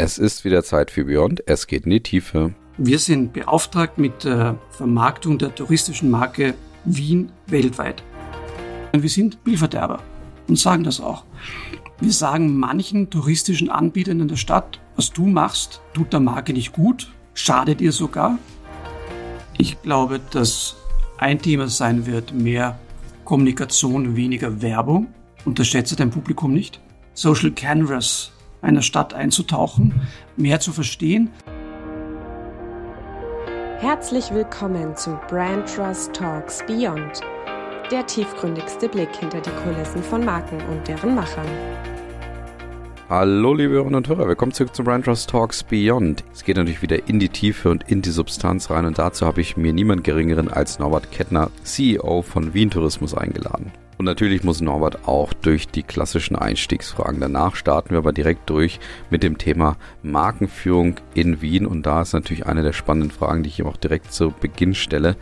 Es ist wieder Zeit für Beyond. Es geht in die Tiefe. Wir sind beauftragt mit der Vermarktung der touristischen Marke Wien weltweit. Wir sind Spielverderber und sagen das auch. Wir sagen manchen touristischen Anbietern in der Stadt, was du machst, tut der Marke nicht gut, schadet ihr sogar. Ich glaube, dass ein Thema sein wird mehr Kommunikation, weniger Werbung. Unterschätze dein Publikum nicht. Social Canvas einer Stadt einzutauchen, mehr zu verstehen. Herzlich willkommen zu Brand Trust Talks Beyond, der tiefgründigste Blick hinter die Kulissen von Marken und deren Machern. Hallo liebe Hörerinnen und Hörer, willkommen zurück zu Brand Trust Talks Beyond. Es geht natürlich wieder in die Tiefe und in die Substanz rein und dazu habe ich mir niemand geringeren als Norbert Kettner, CEO von Wien Tourismus eingeladen. Und natürlich muss Norbert auch durch die klassischen Einstiegsfragen. Danach starten wir aber direkt durch mit dem Thema Markenführung in Wien. Und da ist natürlich eine der spannenden Fragen, die ich ihm auch direkt zu Beginn stelle.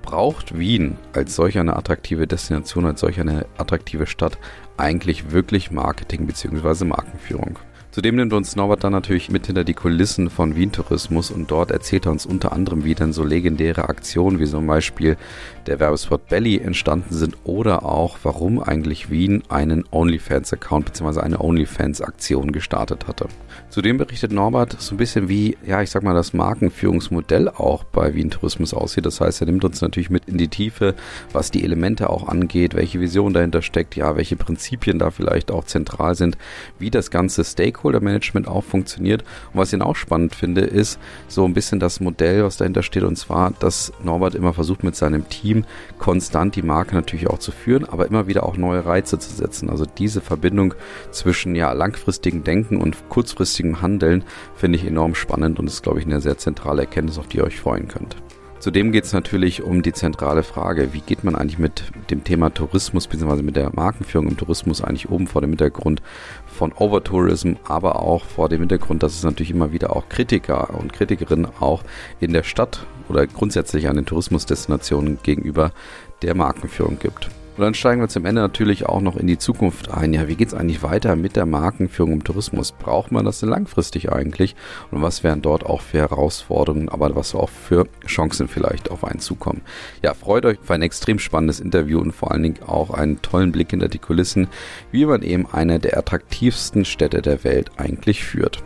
Braucht Wien als solch eine attraktive Destination, als solch eine attraktive Stadt eigentlich wirklich Marketing bzw. Markenführung? Zudem nimmt uns Norbert dann natürlich mit hinter die Kulissen von Wien Tourismus und dort erzählt er uns unter anderem, wie denn so legendäre Aktionen wie zum Beispiel der Werbespot Belly entstanden sind oder auch, warum eigentlich Wien einen OnlyFans-Account bzw. eine OnlyFans-Aktion gestartet hatte. Zudem berichtet Norbert so ein bisschen wie, ja, ich sag mal, das Markenführungsmodell auch bei Wien Tourismus aussieht. Das heißt, er nimmt uns natürlich mit in die Tiefe, was die Elemente auch angeht, welche Vision dahinter steckt, ja, welche Prinzipien da vielleicht auch zentral sind, wie das ganze Stakeholder Stakeholder-Management auch funktioniert. Und was ich auch spannend finde, ist so ein bisschen das Modell, was dahinter steht, und zwar, dass Norbert immer versucht, mit seinem Team konstant die Marke natürlich auch zu führen, aber immer wieder auch neue Reize zu setzen. Also diese Verbindung zwischen ja langfristigem Denken und kurzfristigem Handeln finde ich enorm spannend und ist, glaube ich, eine sehr zentrale Erkenntnis, auf die ihr euch freuen könnt. Zudem geht es natürlich um die zentrale Frage, wie geht man eigentlich mit dem Thema Tourismus bzw. mit der Markenführung im Tourismus eigentlich oben vor dem Hintergrund von Overtourism, aber auch vor dem Hintergrund, dass es natürlich immer wieder auch Kritiker und Kritikerinnen auch in der Stadt oder grundsätzlich an den Tourismusdestinationen gegenüber der Markenführung gibt. Und dann steigen wir zum Ende natürlich auch noch in die Zukunft ein. Ja, wie geht es eigentlich weiter mit der Markenführung im Tourismus? Braucht man das denn langfristig eigentlich? Und was wären dort auch für Herausforderungen, aber was auch für Chancen vielleicht auf einen zukommen? Ja, freut euch auf ein extrem spannendes Interview und vor allen Dingen auch einen tollen Blick hinter die Kulissen, wie man eben eine der attraktivsten Städte der Welt eigentlich führt.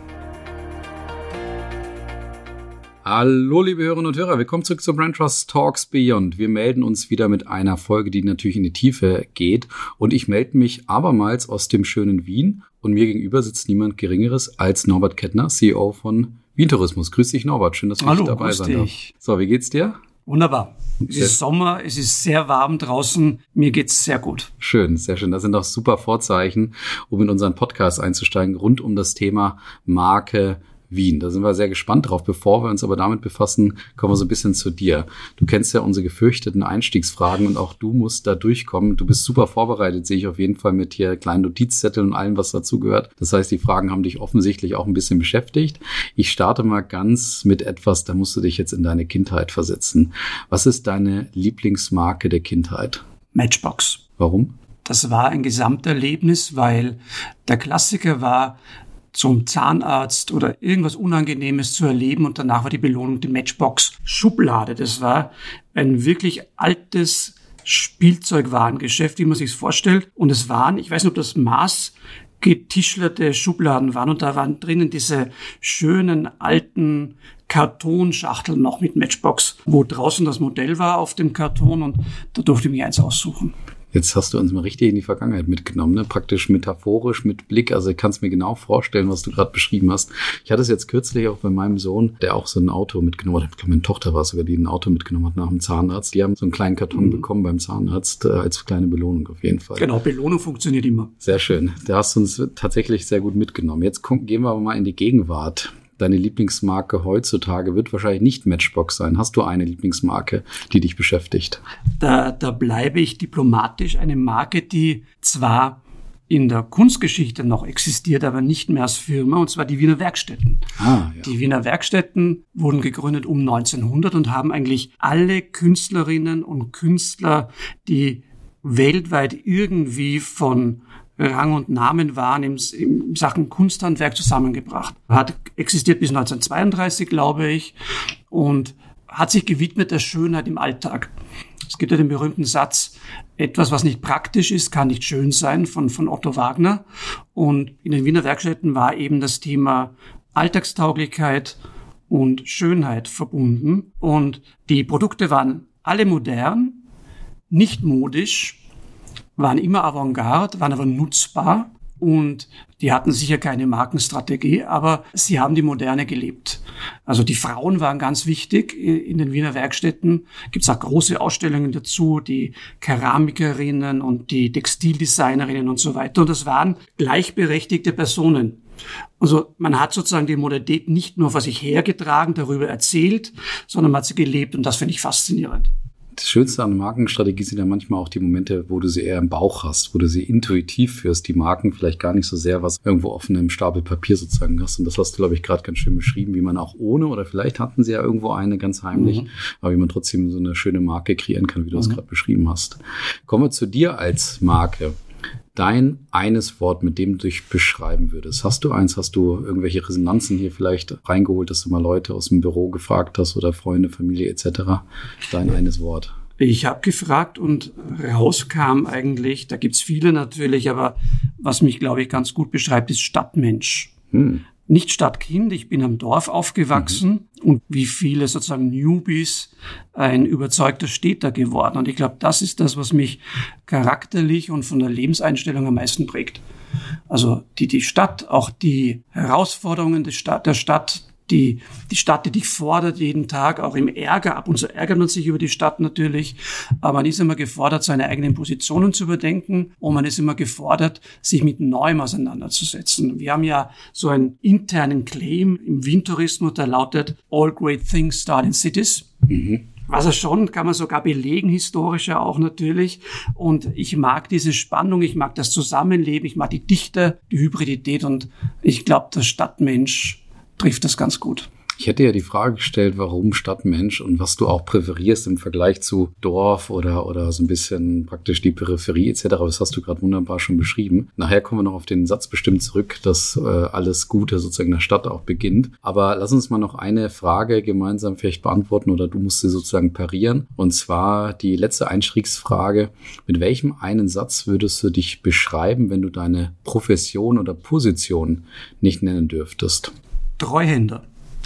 Hallo, liebe Hörerinnen und Hörer, willkommen zurück zu Brand Trust Talks Beyond. Wir melden uns wieder mit einer Folge, die natürlich in die Tiefe geht. Und ich melde mich abermals aus dem schönen Wien. Und mir gegenüber sitzt niemand Geringeres als Norbert Kettner, CEO von Wien Tourismus. Grüß dich, Norbert. Schön, dass du Hallo, dabei sein darf. So, wie geht's dir? Wunderbar. Es ist Sommer, es ist sehr warm draußen. Mir geht's sehr gut. Schön, sehr schön. Das sind auch super Vorzeichen, um in unseren Podcast einzusteigen, rund um das Thema Marke, Wien. Da sind wir sehr gespannt drauf. Bevor wir uns aber damit befassen, kommen wir so ein bisschen zu dir. Du kennst ja unsere gefürchteten Einstiegsfragen und auch du musst da durchkommen. Du bist super vorbereitet, sehe ich auf jeden Fall mit hier kleinen Notizzetteln und allem, was dazugehört. Das heißt, die Fragen haben dich offensichtlich auch ein bisschen beschäftigt. Ich starte mal ganz mit etwas, da musst du dich jetzt in deine Kindheit versetzen. Was ist deine Lieblingsmarke der Kindheit? Matchbox. Warum? Das war ein Gesamterlebnis, weil der Klassiker war, zum Zahnarzt oder irgendwas Unangenehmes zu erleben und danach war die Belohnung die Matchbox Schublade. Das war ein wirklich altes Spielzeugwarengeschäft, wie man sich vorstellt. Und es waren, ich weiß nicht, ob das Maß getischlerte Schubladen waren und da waren drinnen diese schönen alten Kartonschachteln noch mit Matchbox, wo draußen das Modell war auf dem Karton und da durfte ich mir eins aussuchen. Jetzt hast du uns mal richtig in die Vergangenheit mitgenommen, ne? praktisch metaphorisch mit Blick. Also ich kann es mir genau vorstellen, was du gerade beschrieben hast. Ich hatte es jetzt kürzlich auch bei meinem Sohn, der auch so ein Auto mitgenommen hat. Meine Tochter war sogar, die ein Auto mitgenommen hat nach dem Zahnarzt. Die haben so einen kleinen Karton mhm. bekommen beim Zahnarzt äh, als kleine Belohnung auf jeden Fall. Genau, Belohnung funktioniert immer. Sehr schön. Da hast du uns tatsächlich sehr gut mitgenommen. Jetzt gehen wir aber mal in die Gegenwart deine Lieblingsmarke heutzutage wird wahrscheinlich nicht Matchbox sein. Hast du eine Lieblingsmarke, die dich beschäftigt? Da, da bleibe ich diplomatisch. Eine Marke, die zwar in der Kunstgeschichte noch existiert, aber nicht mehr als Firma, und zwar die Wiener Werkstätten. Ah, ja. Die Wiener Werkstätten wurden gegründet um 1900 und haben eigentlich alle Künstlerinnen und Künstler, die weltweit irgendwie von Rang und Namen waren im, in Sachen Kunsthandwerk zusammengebracht. Hat existiert bis 1932, glaube ich, und hat sich gewidmet der Schönheit im Alltag. Es gibt ja den berühmten Satz, etwas, was nicht praktisch ist, kann nicht schön sein, von, von Otto Wagner. Und in den Wiener Werkstätten war eben das Thema Alltagstauglichkeit und Schönheit verbunden. Und die Produkte waren alle modern, nicht modisch, waren immer Avantgarde, waren aber nutzbar und die hatten sicher keine Markenstrategie, aber sie haben die Moderne gelebt. Also die Frauen waren ganz wichtig in den Wiener Werkstätten. Gibt es auch große Ausstellungen dazu, die Keramikerinnen und die Textildesignerinnen und so weiter. Und das waren gleichberechtigte Personen. Also man hat sozusagen die Modernität nicht nur vor sich hergetragen, darüber erzählt, sondern man hat sie gelebt und das finde ich faszinierend das Schönste an Markenstrategie sind ja manchmal auch die Momente, wo du sie eher im Bauch hast, wo du sie intuitiv führst, die Marken vielleicht gar nicht so sehr was irgendwo auf einem Stapel Papier sozusagen hast. Und das hast du, glaube ich, gerade ganz schön beschrieben, wie man auch ohne oder vielleicht hatten sie ja irgendwo eine ganz heimlich, mhm. aber wie man trotzdem so eine schöne Marke kreieren kann, wie du mhm. es gerade beschrieben hast. Kommen wir zu dir als Marke dein eines Wort, mit dem du dich beschreiben würdest? Hast du eins? Hast du irgendwelche Resonanzen hier vielleicht reingeholt, dass du mal Leute aus dem Büro gefragt hast oder Freunde, Familie etc.? Dein eines Wort. Ich habe gefragt und rauskam eigentlich, da gibt's viele natürlich, aber was mich, glaube ich, ganz gut beschreibt, ist Stadtmensch. Hm nicht Stadtkind, ich bin am Dorf aufgewachsen mhm. und wie viele sozusagen Newbies ein überzeugter Städter geworden. Und ich glaube, das ist das, was mich charakterlich und von der Lebenseinstellung am meisten prägt. Also die, die Stadt, auch die Herausforderungen der Stadt, der Stadt die, die Stadt, die dich fordert jeden Tag, auch im Ärger. Ab und zu ärgert man sich über die Stadt natürlich, aber man ist immer gefordert, seine eigenen Positionen zu überdenken und man ist immer gefordert, sich mit Neuem auseinanderzusetzen. Wir haben ja so einen internen Claim im Wien-Tourismus, der lautet All great things start in cities. Mhm. Was er schon, kann man sogar belegen, historischer auch natürlich. Und ich mag diese Spannung, ich mag das Zusammenleben, ich mag die Dichte, die Hybridität und ich glaube, der Stadtmensch trifft das ganz gut. Ich hätte ja die Frage gestellt, warum Stadtmensch und was du auch präferierst im Vergleich zu Dorf oder, oder so ein bisschen praktisch die Peripherie etc. Das hast du gerade wunderbar schon beschrieben. Nachher kommen wir noch auf den Satz bestimmt zurück, dass äh, alles Gute sozusagen in der Stadt auch beginnt. Aber lass uns mal noch eine Frage gemeinsam vielleicht beantworten oder du musst sie sozusagen parieren. Und zwar die letzte Einstiegsfrage. Mit welchem einen Satz würdest du dich beschreiben, wenn du deine Profession oder Position nicht nennen dürftest? Treuhänder.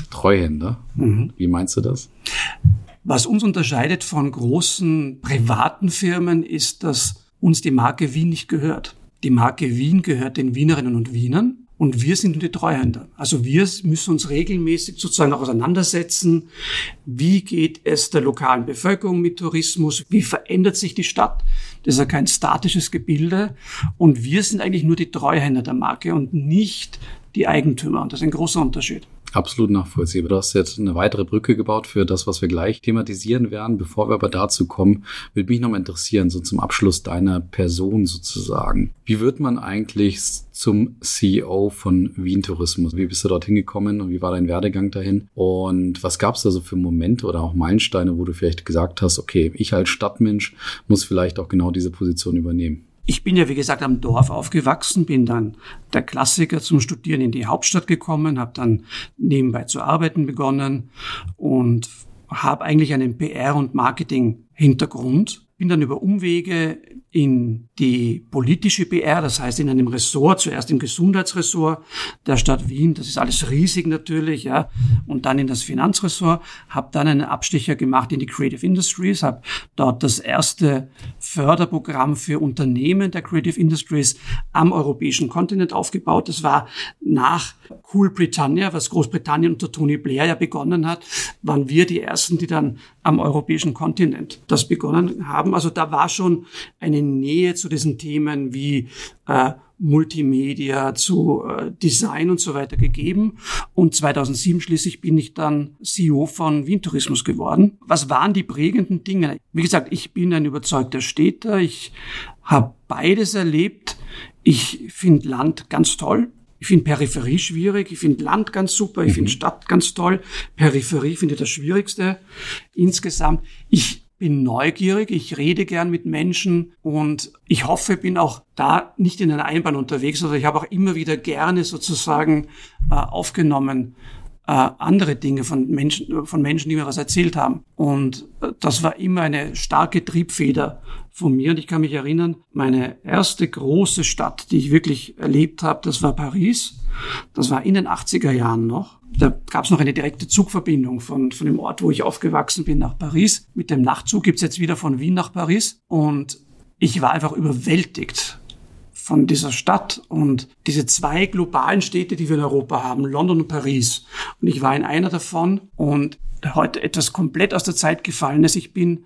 Treuhänder? Mhm. Wie meinst du das? Was uns unterscheidet von großen privaten Firmen ist, dass uns die Marke Wien nicht gehört. Die Marke Wien gehört den Wienerinnen und Wienern und wir sind die Treuhänder. Also wir müssen uns regelmäßig sozusagen auch auseinandersetzen. Wie geht es der lokalen Bevölkerung mit Tourismus? Wie verändert sich die Stadt? Das ist ja kein statisches Gebilde. Und wir sind eigentlich nur die Treuhänder der Marke und nicht die Eigentümer. Und das ist ein großer Unterschied. Absolut nachvollziehbar. Du hast jetzt eine weitere Brücke gebaut für das, was wir gleich thematisieren werden. Bevor wir aber dazu kommen, würde mich noch interessieren, so zum Abschluss deiner Person sozusagen. Wie wird man eigentlich zum CEO von Wien Tourismus? Wie bist du dorthin gekommen und wie war dein Werdegang dahin? Und was gab es da so für Momente oder auch Meilensteine, wo du vielleicht gesagt hast, okay, ich als Stadtmensch muss vielleicht auch genau diese Position übernehmen? Ich bin ja, wie gesagt, am Dorf aufgewachsen, bin dann der Klassiker zum Studieren in die Hauptstadt gekommen, habe dann nebenbei zu arbeiten begonnen und habe eigentlich einen PR- und Marketing-Hintergrund. Bin dann über Umwege in die politische PR, das heißt in einem Ressort, zuerst im Gesundheitsressort der Stadt Wien, das ist alles riesig natürlich, ja, und dann in das Finanzressort, habe dann einen Abstecher gemacht in die Creative Industries, habe dort das erste Förderprogramm für Unternehmen der Creative Industries am europäischen Kontinent aufgebaut. Das war nach Cool Britannia, was Großbritannien unter Tony Blair ja begonnen hat, waren wir die ersten, die dann am europäischen Kontinent das begonnen haben. Also da war schon eine Nähe zu diesen Themen wie äh, Multimedia, zu äh, Design und so weiter gegeben. Und 2007 schließlich bin ich dann CEO von Wien Tourismus geworden. Was waren die prägenden Dinge? Wie gesagt, ich bin ein überzeugter Städter. Ich habe beides erlebt. Ich finde Land ganz toll. Ich finde Peripherie schwierig, ich finde Land ganz super, ich mhm. finde Stadt ganz toll. Peripherie finde ich das Schwierigste insgesamt. Ich bin neugierig, ich rede gern mit Menschen und ich hoffe, bin auch da nicht in einer Einbahn unterwegs, sondern ich habe auch immer wieder gerne sozusagen äh, aufgenommen, äh, andere Dinge von Menschen, von Menschen, die mir was erzählt haben. Und äh, das war immer eine starke Triebfeder von mir. Und ich kann mich erinnern, meine erste große Stadt, die ich wirklich erlebt habe, das war Paris. Das war in den 80er Jahren noch. Da gab es noch eine direkte Zugverbindung von, von dem Ort, wo ich aufgewachsen bin, nach Paris. Mit dem Nachtzug gibt's jetzt wieder von Wien nach Paris. Und ich war einfach überwältigt von dieser Stadt und diese zwei globalen Städte, die wir in Europa haben, London und Paris. Und ich war in einer davon und heute etwas komplett aus der Zeit gefallen ist. Ich bin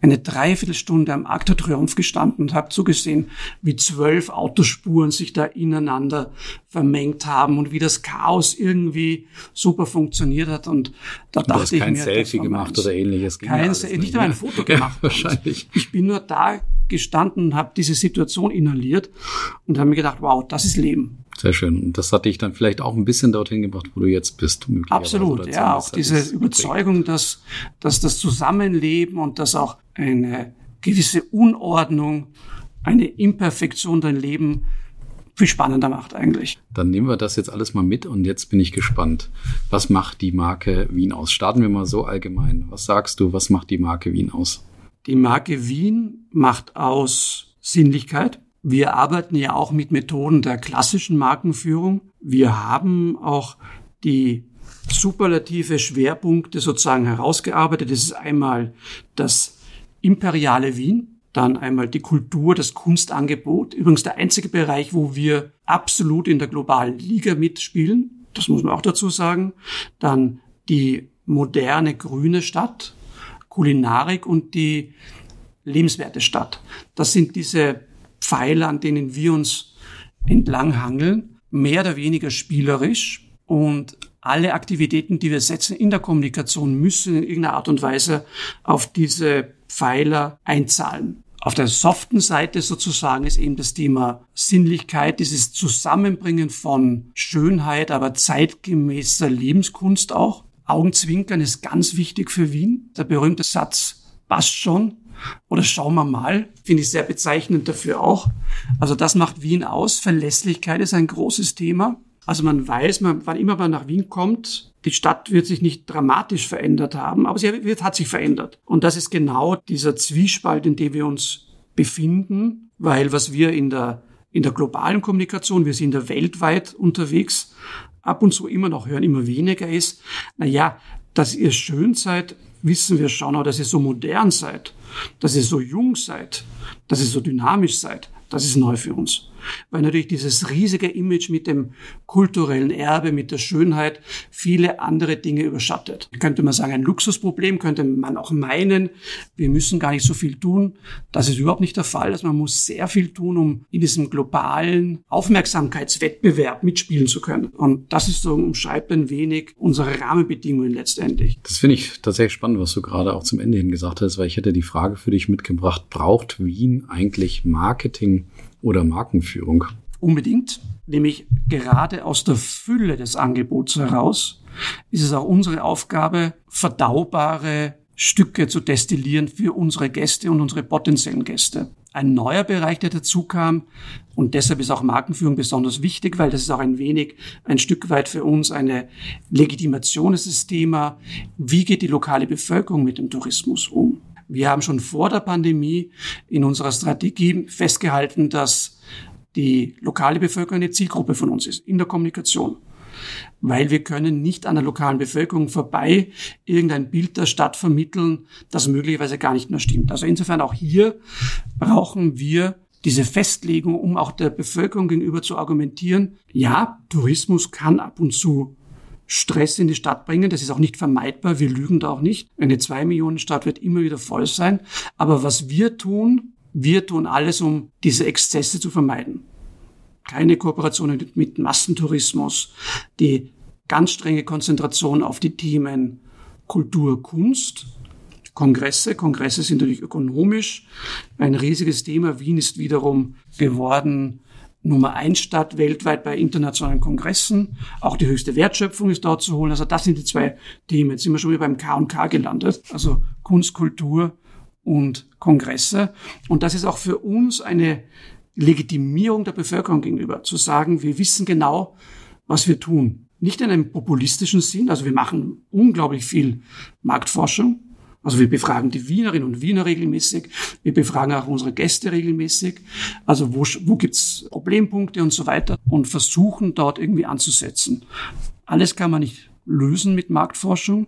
eine Dreiviertelstunde am Arc de Triomphe gestanden und habe zugesehen, wie zwölf Autospuren sich da ineinander vermengt haben und wie das Chaos irgendwie super funktioniert hat. Und da du dachte hast ich kein mir, Selfie gemacht oder ähnliches. Kein Selfie, nicht einmal ein Foto gemacht. Ja, wahrscheinlich. Ich bin nur da gestanden und habe diese Situation inhaliert und habe mir gedacht, wow, das ist Leben. Sehr schön. Und das hat dich dann vielleicht auch ein bisschen dorthin gebracht, wo du jetzt bist. Absolut, ja. Auch diese Überzeugung, dass, dass das Zusammenleben und dass auch eine gewisse Unordnung, eine Imperfektion dein Leben viel spannender macht eigentlich. Dann nehmen wir das jetzt alles mal mit und jetzt bin ich gespannt. Was macht die Marke Wien aus? Starten wir mal so allgemein. Was sagst du, was macht die Marke Wien aus? Die Marke Wien macht aus Sinnlichkeit. Wir arbeiten ja auch mit Methoden der klassischen Markenführung. Wir haben auch die superlative Schwerpunkte sozusagen herausgearbeitet. Das ist einmal das imperiale Wien, dann einmal die Kultur, das Kunstangebot. Übrigens der einzige Bereich, wo wir absolut in der globalen Liga mitspielen. Das muss man auch dazu sagen. Dann die moderne grüne Stadt, Kulinarik und die lebenswerte Stadt. Das sind diese Pfeiler, an denen wir uns entlanghangeln, mehr oder weniger spielerisch und alle Aktivitäten, die wir setzen in der Kommunikation, müssen in irgendeiner Art und Weise auf diese Pfeiler einzahlen. Auf der soften Seite sozusagen ist eben das Thema Sinnlichkeit, dieses Zusammenbringen von Schönheit, aber zeitgemäßer Lebenskunst auch. Augenzwinkern ist ganz wichtig für Wien. Der berühmte Satz passt schon oder schauen wir mal, finde ich sehr bezeichnend dafür auch. Also das macht Wien aus. Verlässlichkeit ist ein großes Thema. Also man weiß, man, wann immer man nach Wien kommt, die Stadt wird sich nicht dramatisch verändert haben, aber sie wird, hat sich verändert. Und das ist genau dieser Zwiespalt, in dem wir uns befinden, weil was wir in der, in der globalen Kommunikation, wir sind da weltweit unterwegs, ab und zu immer noch hören, immer weniger ist, na ja, dass ihr schön seid, wissen wir schon, aber dass ihr so modern seid, dass ihr so jung seid, dass ihr so dynamisch seid, das ist neu für uns weil natürlich dieses riesige Image mit dem kulturellen Erbe, mit der Schönheit viele andere Dinge überschattet. Könnte man sagen, ein Luxusproblem, könnte man auch meinen, wir müssen gar nicht so viel tun. Das ist überhaupt nicht der Fall. Also man muss sehr viel tun, um in diesem globalen Aufmerksamkeitswettbewerb mitspielen zu können. Und das ist so umschreibt ein wenig unsere Rahmenbedingungen letztendlich. Das finde ich tatsächlich spannend, was du gerade auch zum Ende hin gesagt hast, weil ich hätte die Frage für dich mitgebracht, braucht Wien eigentlich Marketing oder Markenführung? Unbedingt, nämlich gerade aus der Fülle des Angebots heraus ist es auch unsere Aufgabe, verdaubare Stücke zu destillieren für unsere Gäste und unsere potenziellen Gäste. Ein neuer Bereich, der dazu kam, und deshalb ist auch Markenführung besonders wichtig, weil das ist auch ein wenig, ein Stück weit für uns eine Legitimation ist das Thema, wie geht die lokale Bevölkerung mit dem Tourismus um? Wir haben schon vor der Pandemie in unserer Strategie festgehalten, dass die lokale Bevölkerung eine Zielgruppe von uns ist in der Kommunikation. Weil wir können nicht an der lokalen Bevölkerung vorbei irgendein Bild der Stadt vermitteln, das möglicherweise gar nicht mehr stimmt. Also insofern auch hier brauchen wir diese Festlegung, um auch der Bevölkerung gegenüber zu argumentieren, ja, Tourismus kann ab und zu Stress in die Stadt bringen. Das ist auch nicht vermeidbar. Wir lügen da auch nicht. Eine zwei Millionen Stadt wird immer wieder voll sein. Aber was wir tun, wir tun alles, um diese Exzesse zu vermeiden. Keine Kooperationen mit Massentourismus, die ganz strenge Konzentration auf die Themen Kultur, Kunst, Kongresse. Kongresse sind natürlich ökonomisch ein riesiges Thema. Wien ist wiederum geworden Nummer eins Stadt weltweit bei internationalen Kongressen. Auch die höchste Wertschöpfung ist dort zu holen. Also das sind die zwei Themen. Jetzt sind wir schon wieder beim K und K gelandet. Also Kunst, Kultur und Kongresse. Und das ist auch für uns eine Legitimierung der Bevölkerung gegenüber, zu sagen, wir wissen genau, was wir tun. Nicht in einem populistischen Sinn, also wir machen unglaublich viel Marktforschung, also wir befragen die Wienerinnen und Wiener regelmäßig, wir befragen auch unsere Gäste regelmäßig, also wo, wo gibt's Problempunkte und so weiter und versuchen dort irgendwie anzusetzen. Alles kann man nicht lösen mit Marktforschung,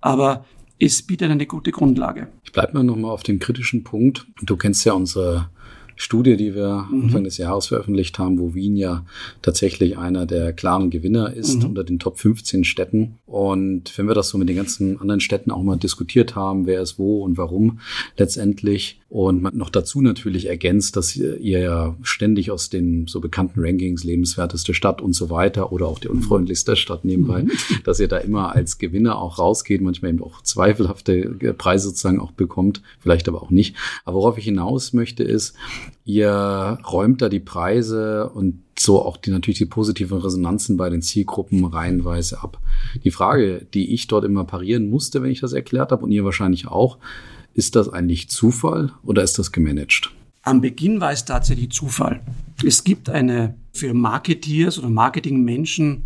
aber es bietet eine gute Grundlage. Ich bleibe mal nochmal auf dem kritischen Punkt. Du kennst ja unsere Studie, die wir mhm. Anfang des Jahres veröffentlicht haben, wo Wien ja tatsächlich einer der klaren Gewinner ist mhm. unter den Top 15 Städten. Und wenn wir das so mit den ganzen anderen Städten auch mal diskutiert haben, wer ist wo und warum letztendlich, und man noch dazu natürlich ergänzt, dass ihr, ja ständig aus den so bekannten Rankings lebenswerteste Stadt und so weiter oder auch die unfreundlichste Stadt nebenbei, mhm. dass ihr da immer als Gewinner auch rausgeht, manchmal eben auch zweifelhafte Preise sozusagen auch bekommt, vielleicht aber auch nicht. Aber worauf ich hinaus möchte ist, ihr räumt da die Preise und so auch die natürlich die positiven Resonanzen bei den Zielgruppen reihenweise ab. Die Frage, die ich dort immer parieren musste, wenn ich das erklärt habe und ihr wahrscheinlich auch, ist das eigentlich Zufall oder ist das gemanagt? Am Beginn war es tatsächlich Zufall. Es gibt eine für Marketeers oder Marketingmenschen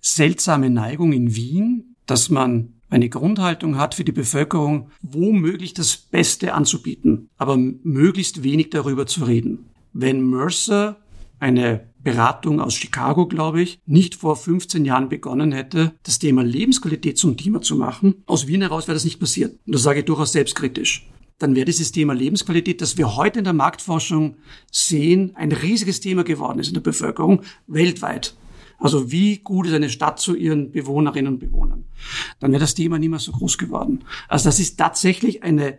seltsame Neigung in Wien, dass man eine Grundhaltung hat für die Bevölkerung, womöglich das Beste anzubieten, aber möglichst wenig darüber zu reden. Wenn Mercer eine Beratung aus Chicago, glaube ich, nicht vor 15 Jahren begonnen hätte, das Thema Lebensqualität zum Thema zu machen, aus Wien heraus wäre das nicht passiert. Und das sage ich durchaus selbstkritisch. Dann wäre dieses Thema Lebensqualität, das wir heute in der Marktforschung sehen, ein riesiges Thema geworden ist in der Bevölkerung weltweit. Also wie gut ist eine Stadt zu ihren Bewohnerinnen und Bewohnern? Dann wäre das Thema mehr so groß geworden. Also das ist tatsächlich eine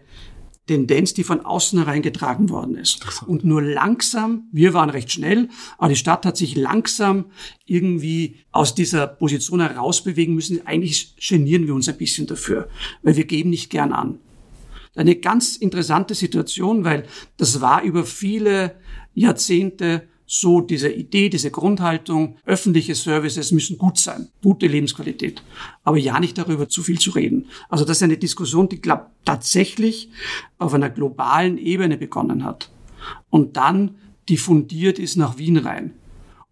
Tendenz, die von außen hereingetragen worden ist. Und nur langsam, wir waren recht schnell, aber die Stadt hat sich langsam irgendwie aus dieser Position herausbewegen müssen. Eigentlich genieren wir uns ein bisschen dafür, weil wir geben nicht gern an. Eine ganz interessante Situation, weil das war über viele Jahrzehnte so diese Idee, diese Grundhaltung, öffentliche Services müssen gut sein, gute Lebensqualität, aber ja nicht darüber zu viel zu reden. Also das ist eine Diskussion, die glaub, tatsächlich auf einer globalen Ebene begonnen hat und dann diffundiert ist nach Wien rein.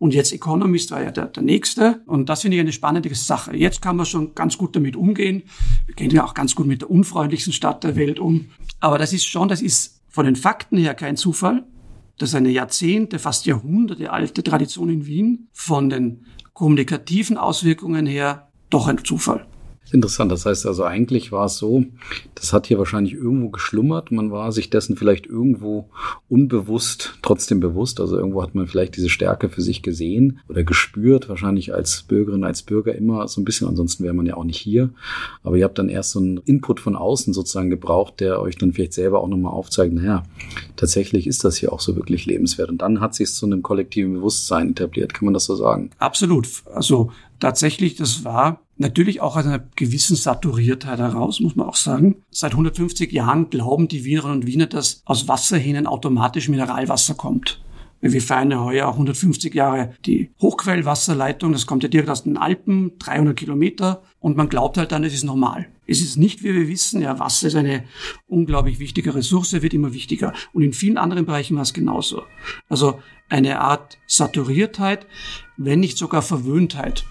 Und jetzt Economist war ja der, der nächste. Und das finde ich eine spannende Sache. Jetzt kann man schon ganz gut damit umgehen. Wir gehen ja auch ganz gut mit der unfreundlichsten Stadt der Welt um. Aber das ist schon, das ist von den Fakten her kein Zufall. Das ist eine Jahrzehnte, fast Jahrhunderte alte Tradition in Wien. Von den kommunikativen Auswirkungen her doch ein Zufall. Interessant. Das heißt also, eigentlich war es so, das hat hier wahrscheinlich irgendwo geschlummert. Man war sich dessen vielleicht irgendwo unbewusst, trotzdem bewusst. Also irgendwo hat man vielleicht diese Stärke für sich gesehen oder gespürt. Wahrscheinlich als Bürgerin, als Bürger immer so ein bisschen. Ansonsten wäre man ja auch nicht hier. Aber ihr habt dann erst so einen Input von außen sozusagen gebraucht, der euch dann vielleicht selber auch nochmal aufzeigt, naja, tatsächlich ist das hier auch so wirklich lebenswert. Und dann hat sich es zu einem kollektiven Bewusstsein etabliert. Kann man das so sagen? Absolut. Also tatsächlich, das war Natürlich auch aus einer gewissen Saturiertheit heraus, muss man auch sagen. Seit 150 Jahren glauben die Wienerinnen und Wiener, dass aus Wasserhähnen automatisch Mineralwasser kommt. Wir feiern ja heuer auch 150 Jahre die Hochquellwasserleitung. Das kommt ja direkt aus den Alpen, 300 Kilometer. Und man glaubt halt dann, es ist normal. Es ist nicht, wie wir wissen, ja, Wasser ist eine unglaublich wichtige Ressource, wird immer wichtiger. Und in vielen anderen Bereichen war es genauso. Also eine Art Saturiertheit, wenn nicht sogar Verwöhntheit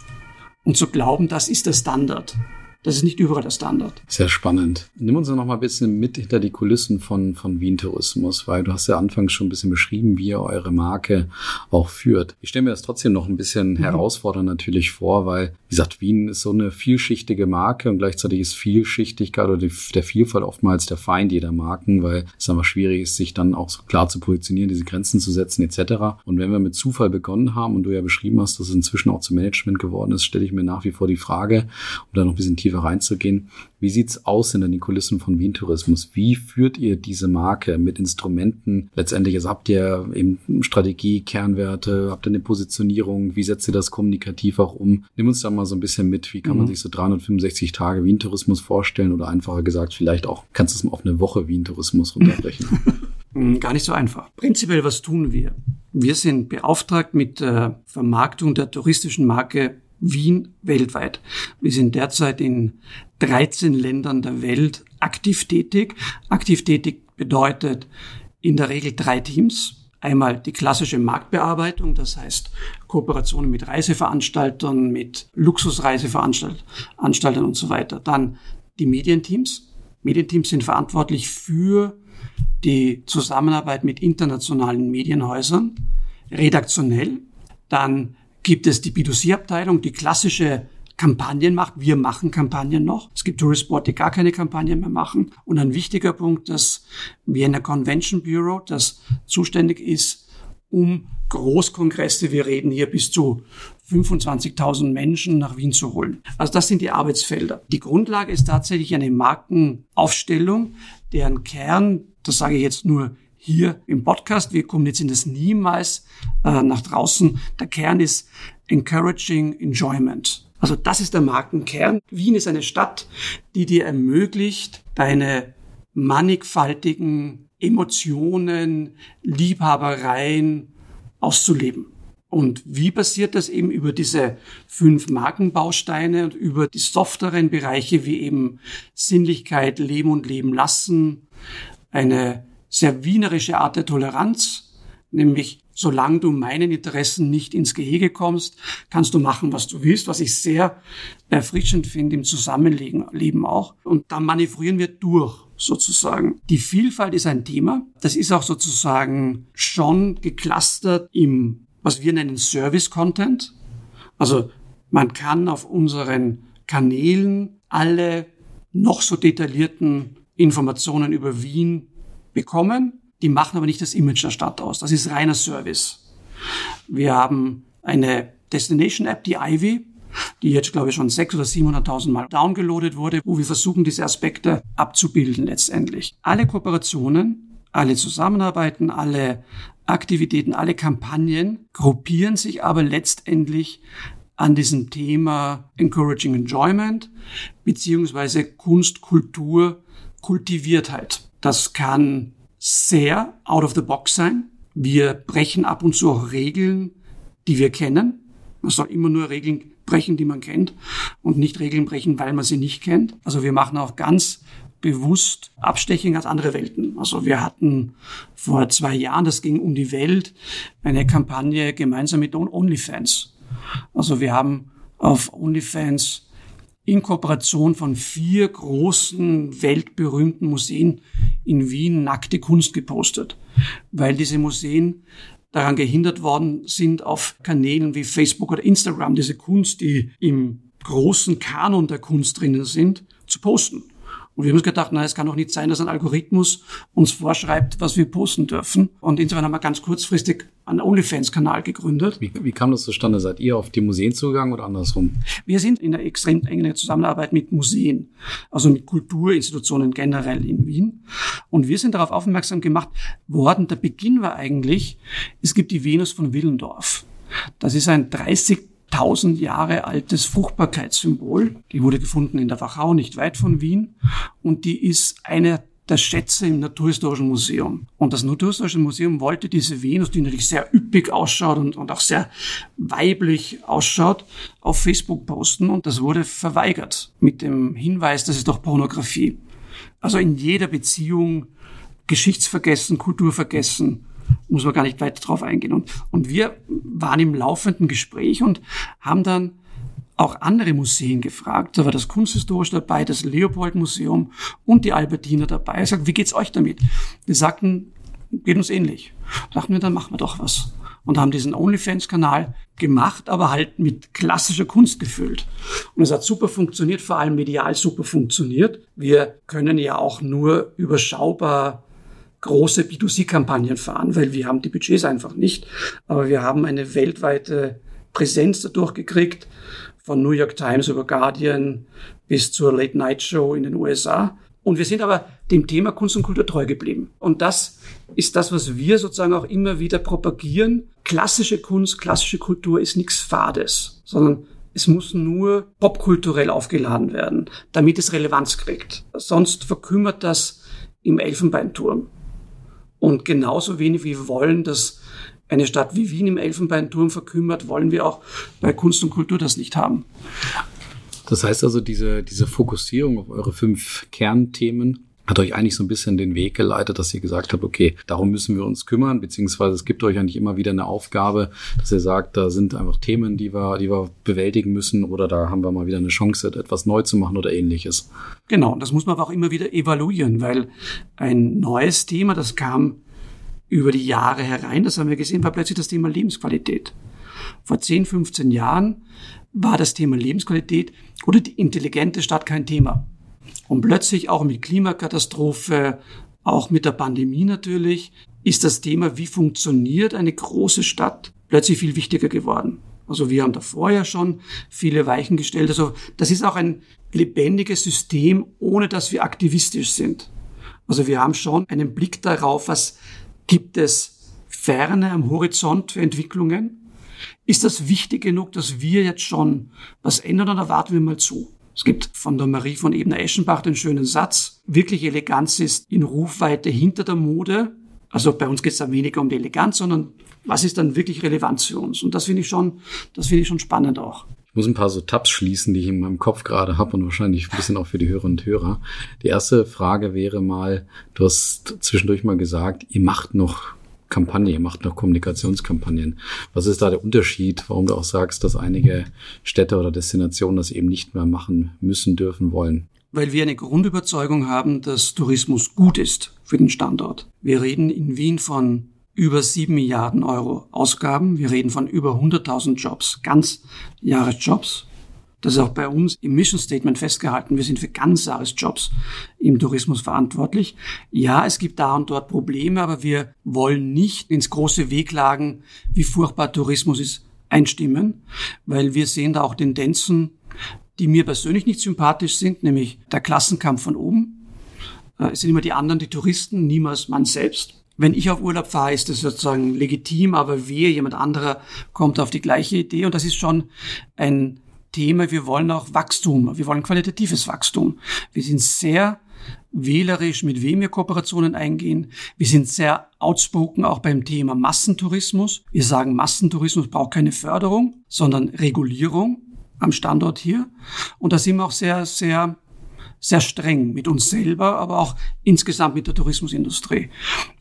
und zu glauben, das ist der Standard. Das ist nicht überall der Standard. Sehr spannend. Nimm uns noch mal ein bisschen mit hinter die Kulissen von, von Wien Tourismus, weil du hast ja anfangs schon ein bisschen beschrieben, wie ihr eure Marke auch führt. Ich stelle mir das trotzdem noch ein bisschen mhm. herausfordernd natürlich vor, weil, wie gesagt, Wien ist so eine vielschichtige Marke und gleichzeitig ist Vielschichtigkeit oder die, der Vielfalt oftmals der Feind jeder Marken, weil es einfach schwierig ist, sich dann auch so klar zu positionieren, diese Grenzen zu setzen etc. Und wenn wir mit Zufall begonnen haben und du ja beschrieben hast, dass es inzwischen auch zum Management geworden ist, stelle ich mir nach wie vor die Frage, um da noch ein bisschen tiefer tiefer reinzugehen. Wie sieht's aus in den Kulissen von Wien Tourismus? Wie führt ihr diese Marke mit Instrumenten? Letztendlich also habt ihr eben Strategie, Kernwerte, habt ihr eine Positionierung? Wie setzt ihr das kommunikativ auch um? Nimm uns da mal so ein bisschen mit. Wie kann man mhm. sich so 365 Tage Wien Tourismus vorstellen? Oder einfacher gesagt, vielleicht auch, kannst du es mal auf eine Woche Wien Tourismus runterbrechen? Hm, gar nicht so einfach. Prinzipiell, was tun wir? Wir sind beauftragt mit der Vermarktung der touristischen Marke Wien weltweit. Wir sind derzeit in 13 Ländern der Welt aktiv tätig. Aktiv tätig bedeutet in der Regel drei Teams. Einmal die klassische Marktbearbeitung, das heißt Kooperationen mit Reiseveranstaltern, mit Luxusreiseveranstaltern und so weiter. Dann die Medienteams. Medienteams sind verantwortlich für die Zusammenarbeit mit internationalen Medienhäusern, redaktionell. Dann gibt es die B2C-Abteilung, die klassische Kampagnen macht. Wir machen Kampagnen noch. Es gibt Tourist die gar keine Kampagnen mehr machen. Und ein wichtiger Punkt, dass Vienna Convention Bureau, das zuständig ist, um Großkongresse, wir reden hier bis zu 25.000 Menschen nach Wien zu holen. Also das sind die Arbeitsfelder. Die Grundlage ist tatsächlich eine Markenaufstellung, deren Kern, das sage ich jetzt nur hier im Podcast, wir kommunizieren das niemals äh, nach draußen. Der Kern ist Encouraging Enjoyment. Also das ist der Markenkern. Wien ist eine Stadt, die dir ermöglicht, deine mannigfaltigen Emotionen, Liebhabereien auszuleben. Und wie passiert das eben über diese fünf Markenbausteine und über die softeren Bereiche wie eben Sinnlichkeit, Leben und Leben lassen, eine sehr wienerische Art der Toleranz, nämlich solange du meinen Interessen nicht ins Gehege kommst, kannst du machen, was du willst, was ich sehr erfrischend finde im Zusammenleben auch. Und da manövrieren wir durch sozusagen. Die Vielfalt ist ein Thema. Das ist auch sozusagen schon geclustert im, was wir nennen Service Content. Also man kann auf unseren Kanälen alle noch so detaillierten Informationen über Wien bekommen. Die machen aber nicht das Image der Stadt aus. Das ist reiner Service. Wir haben eine Destination-App, die Ivy, die jetzt, glaube ich, schon 600.000 oder 700.000 Mal downgeloadet wurde, wo wir versuchen, diese Aspekte abzubilden letztendlich. Alle Kooperationen, alle Zusammenarbeiten, alle Aktivitäten, alle Kampagnen gruppieren sich aber letztendlich an diesem Thema Encouraging Enjoyment beziehungsweise Kunst, Kultur, Kultiviertheit. Das kann sehr out of the box sein. Wir brechen ab und zu auch Regeln, die wir kennen. Man soll immer nur Regeln brechen, die man kennt und nicht Regeln brechen, weil man sie nicht kennt. Also wir machen auch ganz bewusst Abstechung als andere Welten. Also wir hatten vor zwei Jahren, das ging um die Welt, eine Kampagne gemeinsam mit OnlyFans. Also wir haben auf OnlyFans in Kooperation von vier großen weltberühmten Museen in Wien nackte Kunst gepostet, weil diese Museen daran gehindert worden sind, auf Kanälen wie Facebook oder Instagram diese Kunst, die im großen Kanon der Kunst drinnen sind, zu posten. Und wir haben uns gedacht, na, es kann doch nicht sein, dass ein Algorithmus uns vorschreibt, was wir posten dürfen. Und insofern haben wir ganz kurzfristig einen OnlyFans-Kanal gegründet. Wie, wie kam das zustande? Seid ihr auf die Museen zugegangen oder andersrum? Wir sind in einer extrem engen Zusammenarbeit mit Museen, also mit Kulturinstitutionen generell in Wien. Und wir sind darauf aufmerksam gemacht worden, der Beginn war eigentlich, es gibt die Venus von Willendorf. Das ist ein 30 tausend Jahre altes Fruchtbarkeitssymbol. Die wurde gefunden in der Wachau, nicht weit von Wien. Und die ist eine der Schätze im Naturhistorischen Museum. Und das Naturhistorische Museum wollte diese Venus, die natürlich sehr üppig ausschaut und, und auch sehr weiblich ausschaut, auf Facebook posten. Und das wurde verweigert mit dem Hinweis, das ist doch Pornografie. Also in jeder Beziehung Geschichtsvergessen, Kulturvergessen muss man gar nicht weiter drauf eingehen. Und, und wir waren im laufenden Gespräch und haben dann auch andere Museen gefragt. Da war das Kunsthistorische dabei, das Leopold-Museum und die Albertiner dabei. Ich sagte, wie geht's euch damit? Die sagten, geht uns ähnlich. Da dachten wir, dann machen wir doch was. Und haben diesen OnlyFans-Kanal gemacht, aber halt mit klassischer Kunst gefüllt. Und es hat super funktioniert, vor allem medial super funktioniert. Wir können ja auch nur überschaubar große B2C-Kampagnen fahren, weil wir haben die Budgets einfach nicht. Aber wir haben eine weltweite Präsenz dadurch gekriegt, von New York Times über Guardian bis zur Late Night Show in den USA. Und wir sind aber dem Thema Kunst und Kultur treu geblieben. Und das ist das, was wir sozusagen auch immer wieder propagieren. Klassische Kunst, klassische Kultur ist nichts Fades, sondern es muss nur popkulturell aufgeladen werden, damit es Relevanz kriegt. Sonst verkümmert das im Elfenbeinturm. Und genauso wenig wie wir wollen, dass eine Stadt wie Wien im Elfenbeinturm verkümmert, wollen wir auch bei Kunst und Kultur das nicht haben. Das heißt also, diese, diese Fokussierung auf eure fünf Kernthemen hat euch eigentlich so ein bisschen den Weg geleitet, dass ihr gesagt habt, okay, darum müssen wir uns kümmern, beziehungsweise es gibt euch eigentlich immer wieder eine Aufgabe, dass ihr sagt, da sind einfach Themen, die wir, die wir bewältigen müssen oder da haben wir mal wieder eine Chance, etwas neu zu machen oder ähnliches. Genau, das muss man aber auch immer wieder evaluieren, weil ein neues Thema, das kam über die Jahre herein, das haben wir gesehen, war plötzlich das Thema Lebensqualität. Vor 10, 15 Jahren war das Thema Lebensqualität oder die intelligente Stadt kein Thema. Und plötzlich auch mit Klimakatastrophe, auch mit der Pandemie natürlich, ist das Thema, wie funktioniert eine große Stadt, plötzlich viel wichtiger geworden. Also wir haben da vorher schon viele Weichen gestellt. Also das ist auch ein lebendiges System, ohne dass wir aktivistisch sind. Also wir haben schon einen Blick darauf, was gibt es ferne am Horizont für Entwicklungen. Ist das wichtig genug, dass wir jetzt schon was ändern oder warten wir mal zu? Es gibt von der Marie von Ebner-Eschenbach den schönen Satz, wirklich Eleganz ist in Rufweite hinter der Mode. Also bei uns geht es dann weniger um die Eleganz, sondern was ist dann wirklich relevant für uns? Und das finde ich schon, das finde ich schon spannend auch. Ich muss ein paar so Tabs schließen, die ich in meinem Kopf gerade habe und wahrscheinlich ein bisschen auch für die Hörerinnen und Hörer. Die erste Frage wäre mal, du hast zwischendurch mal gesagt, ihr macht noch Kampagne, macht noch Kommunikationskampagnen. Was ist da der Unterschied, warum du auch sagst, dass einige Städte oder Destinationen das eben nicht mehr machen müssen, dürfen, wollen? Weil wir eine Grundüberzeugung haben, dass Tourismus gut ist für den Standort. Wir reden in Wien von über sieben Milliarden Euro Ausgaben. Wir reden von über 100.000 Jobs, ganz Jahresjobs. Das ist auch bei uns im Mission Statement festgehalten. Wir sind für Ganzjahresjobs im Tourismus verantwortlich. Ja, es gibt da und dort Probleme, aber wir wollen nicht ins große Weglagen, wie furchtbar Tourismus ist, einstimmen, weil wir sehen da auch Tendenzen, die mir persönlich nicht sympathisch sind, nämlich der Klassenkampf von oben. Äh, es sind immer die anderen, die Touristen, niemals man selbst. Wenn ich auf Urlaub fahre, ist das sozusagen legitim, aber wer, jemand anderer kommt auf die gleiche Idee und das ist schon ein Thema, wir wollen auch Wachstum, wir wollen qualitatives Wachstum. Wir sind sehr wählerisch, mit wem wir Kooperationen eingehen. Wir sind sehr outspoken auch beim Thema Massentourismus. Wir sagen, Massentourismus braucht keine Förderung, sondern Regulierung am Standort hier. Und da sind wir auch sehr, sehr, sehr streng mit uns selber, aber auch insgesamt mit der Tourismusindustrie.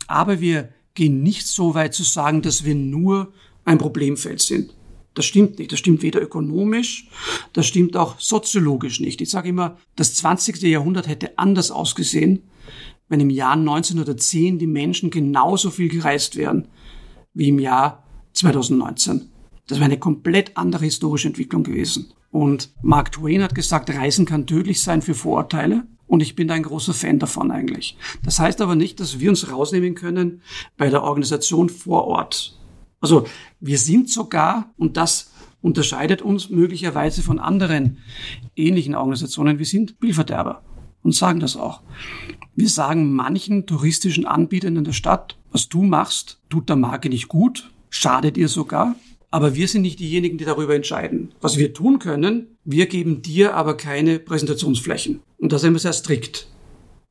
Aber wir gehen nicht so weit zu sagen, dass wir nur ein Problemfeld sind. Das stimmt nicht. Das stimmt weder ökonomisch, das stimmt auch soziologisch nicht. Ich sage immer, das 20. Jahrhundert hätte anders ausgesehen, wenn im Jahr 1910 die Menschen genauso viel gereist wären wie im Jahr 2019. Das wäre eine komplett andere historische Entwicklung gewesen. Und Mark Twain hat gesagt, Reisen kann tödlich sein für Vorurteile. Und ich bin da ein großer Fan davon eigentlich. Das heißt aber nicht, dass wir uns rausnehmen können bei der Organisation vor Ort. Also wir sind sogar, und das unterscheidet uns möglicherweise von anderen ähnlichen Organisationen, wir sind Spielverderber und sagen das auch. Wir sagen manchen touristischen Anbietern in der Stadt, was du machst, tut der Marke nicht gut, schadet ihr sogar. Aber wir sind nicht diejenigen, die darüber entscheiden. Was wir tun können, wir geben dir aber keine Präsentationsflächen. Und da sind wir sehr strikt.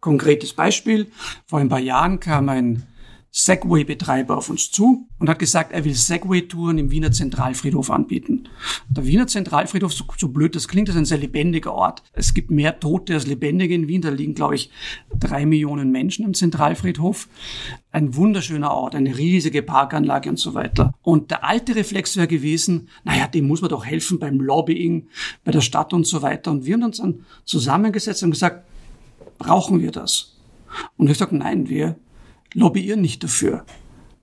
Konkretes Beispiel. Vor ein paar Jahren kam ein Segway-Betreiber auf uns zu und hat gesagt, er will Segway-Touren im Wiener Zentralfriedhof anbieten. Der Wiener Zentralfriedhof, so, so, blöd das klingt, ist ein sehr lebendiger Ort. Es gibt mehr Tote als Lebendige in Wien. Da liegen, glaube ich, drei Millionen Menschen im Zentralfriedhof. Ein wunderschöner Ort, eine riesige Parkanlage und so weiter. Und der alte Reflex wäre gewesen, naja, dem muss man doch helfen beim Lobbying, bei der Stadt und so weiter. Und wir haben uns dann zusammengesetzt und gesagt, brauchen wir das? Und ich sage, nein, wir lobbyieren nicht dafür,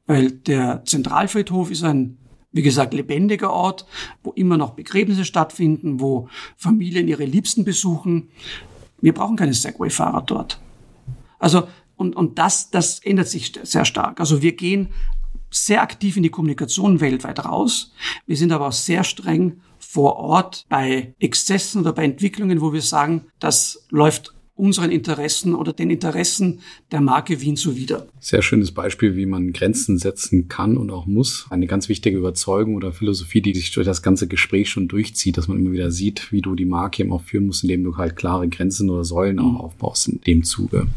weil der Zentralfriedhof ist ein, wie gesagt, lebendiger Ort, wo immer noch Begräbnisse stattfinden, wo Familien ihre Liebsten besuchen. Wir brauchen keine Segway-Fahrer dort. Also, und, und das, das ändert sich sehr stark. Also wir gehen sehr aktiv in die Kommunikation weltweit raus. Wir sind aber auch sehr streng vor Ort bei Exzessen oder bei Entwicklungen, wo wir sagen, das läuft unseren Interessen oder den Interessen der Marke Wien zuwider. Sehr schönes Beispiel, wie man Grenzen setzen kann und auch muss. Eine ganz wichtige Überzeugung oder Philosophie, die sich durch das ganze Gespräch schon durchzieht, dass man immer wieder sieht, wie du die Marke eben auch führen musst, indem du halt klare Grenzen oder Säulen auch mhm. aufbaust in dem Zuge.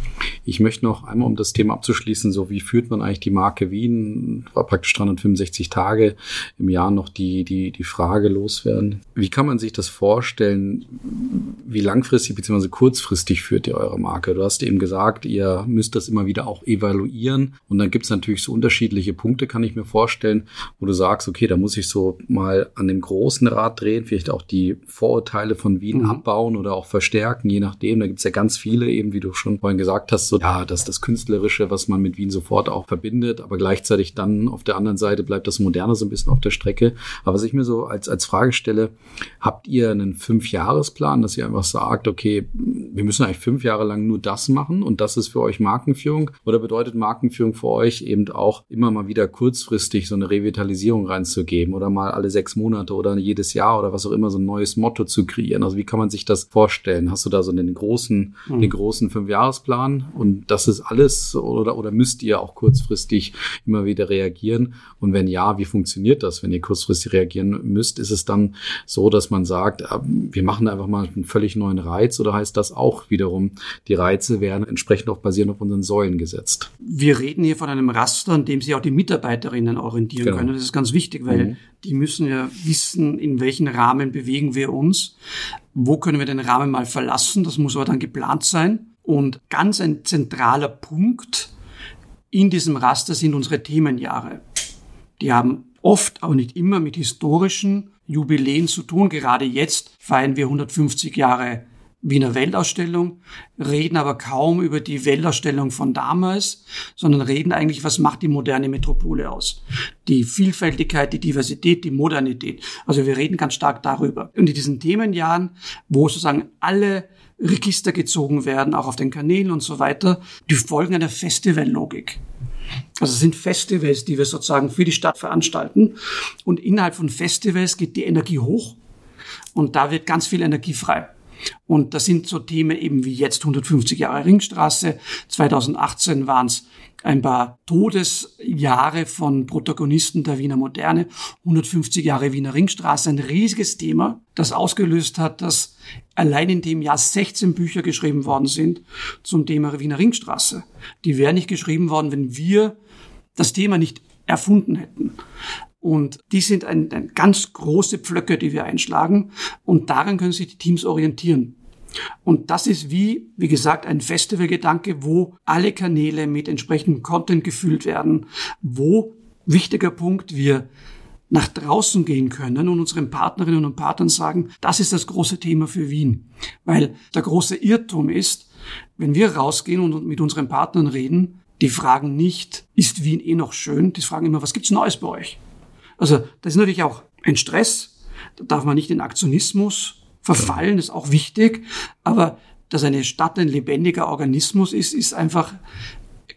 Ich möchte noch einmal, um das Thema abzuschließen, so wie führt man eigentlich die Marke Wien, praktisch 365 Tage im Jahr noch die, die, die Frage loswerden. Wie kann man sich das vorstellen, wie langfristig bzw. kurzfristig führt ihr eure Marke? Du hast eben gesagt, ihr müsst das immer wieder auch evaluieren und dann gibt es natürlich so unterschiedliche Punkte, kann ich mir vorstellen, wo du sagst, okay, da muss ich so mal an dem großen Rad drehen, vielleicht auch die Vorurteile von Wien mhm. abbauen oder auch verstärken, je nachdem. Da gibt es ja ganz viele, eben wie du schon vorhin gesagt hast, so ja, das das Künstlerische, was man mit Wien sofort auch verbindet, aber gleichzeitig dann auf der anderen Seite bleibt das Moderne so ein bisschen auf der Strecke. Aber was ich mir so als, als Frage stelle, habt ihr einen Fünfjahresplan, dass ihr einfach sagt, okay, wir müssen eigentlich fünf Jahre lang nur das machen und das ist für euch Markenführung? Oder bedeutet Markenführung für euch eben auch immer mal wieder kurzfristig so eine Revitalisierung reinzugeben oder mal alle sechs Monate oder jedes Jahr oder was auch immer so ein neues Motto zu kreieren? Also wie kann man sich das vorstellen? Hast du da so einen großen, mhm. den großen Fünfjahresplan und das ist alles oder, oder müsst ihr auch kurzfristig immer wieder reagieren? Und wenn ja, wie funktioniert das, wenn ihr kurzfristig reagieren müsst? Ist es dann so, dass man sagt, äh, wir machen einfach mal einen völlig neuen Reiz oder heißt das auch wiederum, die Reize werden entsprechend auch basierend auf unseren Säulen gesetzt? Wir reden hier von einem Raster, an dem sich auch die Mitarbeiterinnen orientieren genau. können. Das ist ganz wichtig, weil mhm. die müssen ja wissen, in welchen Rahmen bewegen wir uns. Wo können wir den Rahmen mal verlassen? Das muss aber dann geplant sein. Und ganz ein zentraler Punkt in diesem Raster sind unsere Themenjahre. Die haben oft, aber nicht immer mit historischen Jubiläen zu tun. Gerade jetzt feiern wir 150 Jahre Wiener Weltausstellung, reden aber kaum über die Weltausstellung von damals, sondern reden eigentlich, was macht die moderne Metropole aus? Die Vielfältigkeit, die Diversität, die Modernität. Also wir reden ganz stark darüber. Und in diesen Themenjahren, wo sozusagen alle Register gezogen werden, auch auf den Kanälen und so weiter, die folgen einer Festivallogik. Also es sind Festivals, die wir sozusagen für die Stadt veranstalten. Und innerhalb von Festivals geht die Energie hoch und da wird ganz viel Energie frei. Und das sind so Themen eben wie jetzt 150 Jahre Ringstraße. 2018 waren es ein paar Todesjahre von Protagonisten der Wiener Moderne. 150 Jahre Wiener Ringstraße, ein riesiges Thema, das ausgelöst hat, dass allein in dem Jahr 16 Bücher geschrieben worden sind zum Thema Wiener Ringstraße. Die wären nicht geschrieben worden, wenn wir das Thema nicht erfunden hätten. Und die sind ein, ein ganz große Pflöcke, die wir einschlagen. Und daran können sich die Teams orientieren. Und das ist wie, wie gesagt, ein Festivalgedanke, wo alle Kanäle mit entsprechendem Content gefüllt werden, wo, wichtiger Punkt, wir nach draußen gehen können und unseren Partnerinnen und Partnern sagen, das ist das große Thema für Wien. Weil der große Irrtum ist, wenn wir rausgehen und mit unseren Partnern reden, die fragen nicht, ist Wien eh noch schön? Die fragen immer, was gibt's Neues bei euch? Also das ist natürlich auch ein Stress. Da darf man nicht in Aktionismus verfallen, ist auch wichtig. Aber dass eine Stadt ein lebendiger Organismus ist, ist einfach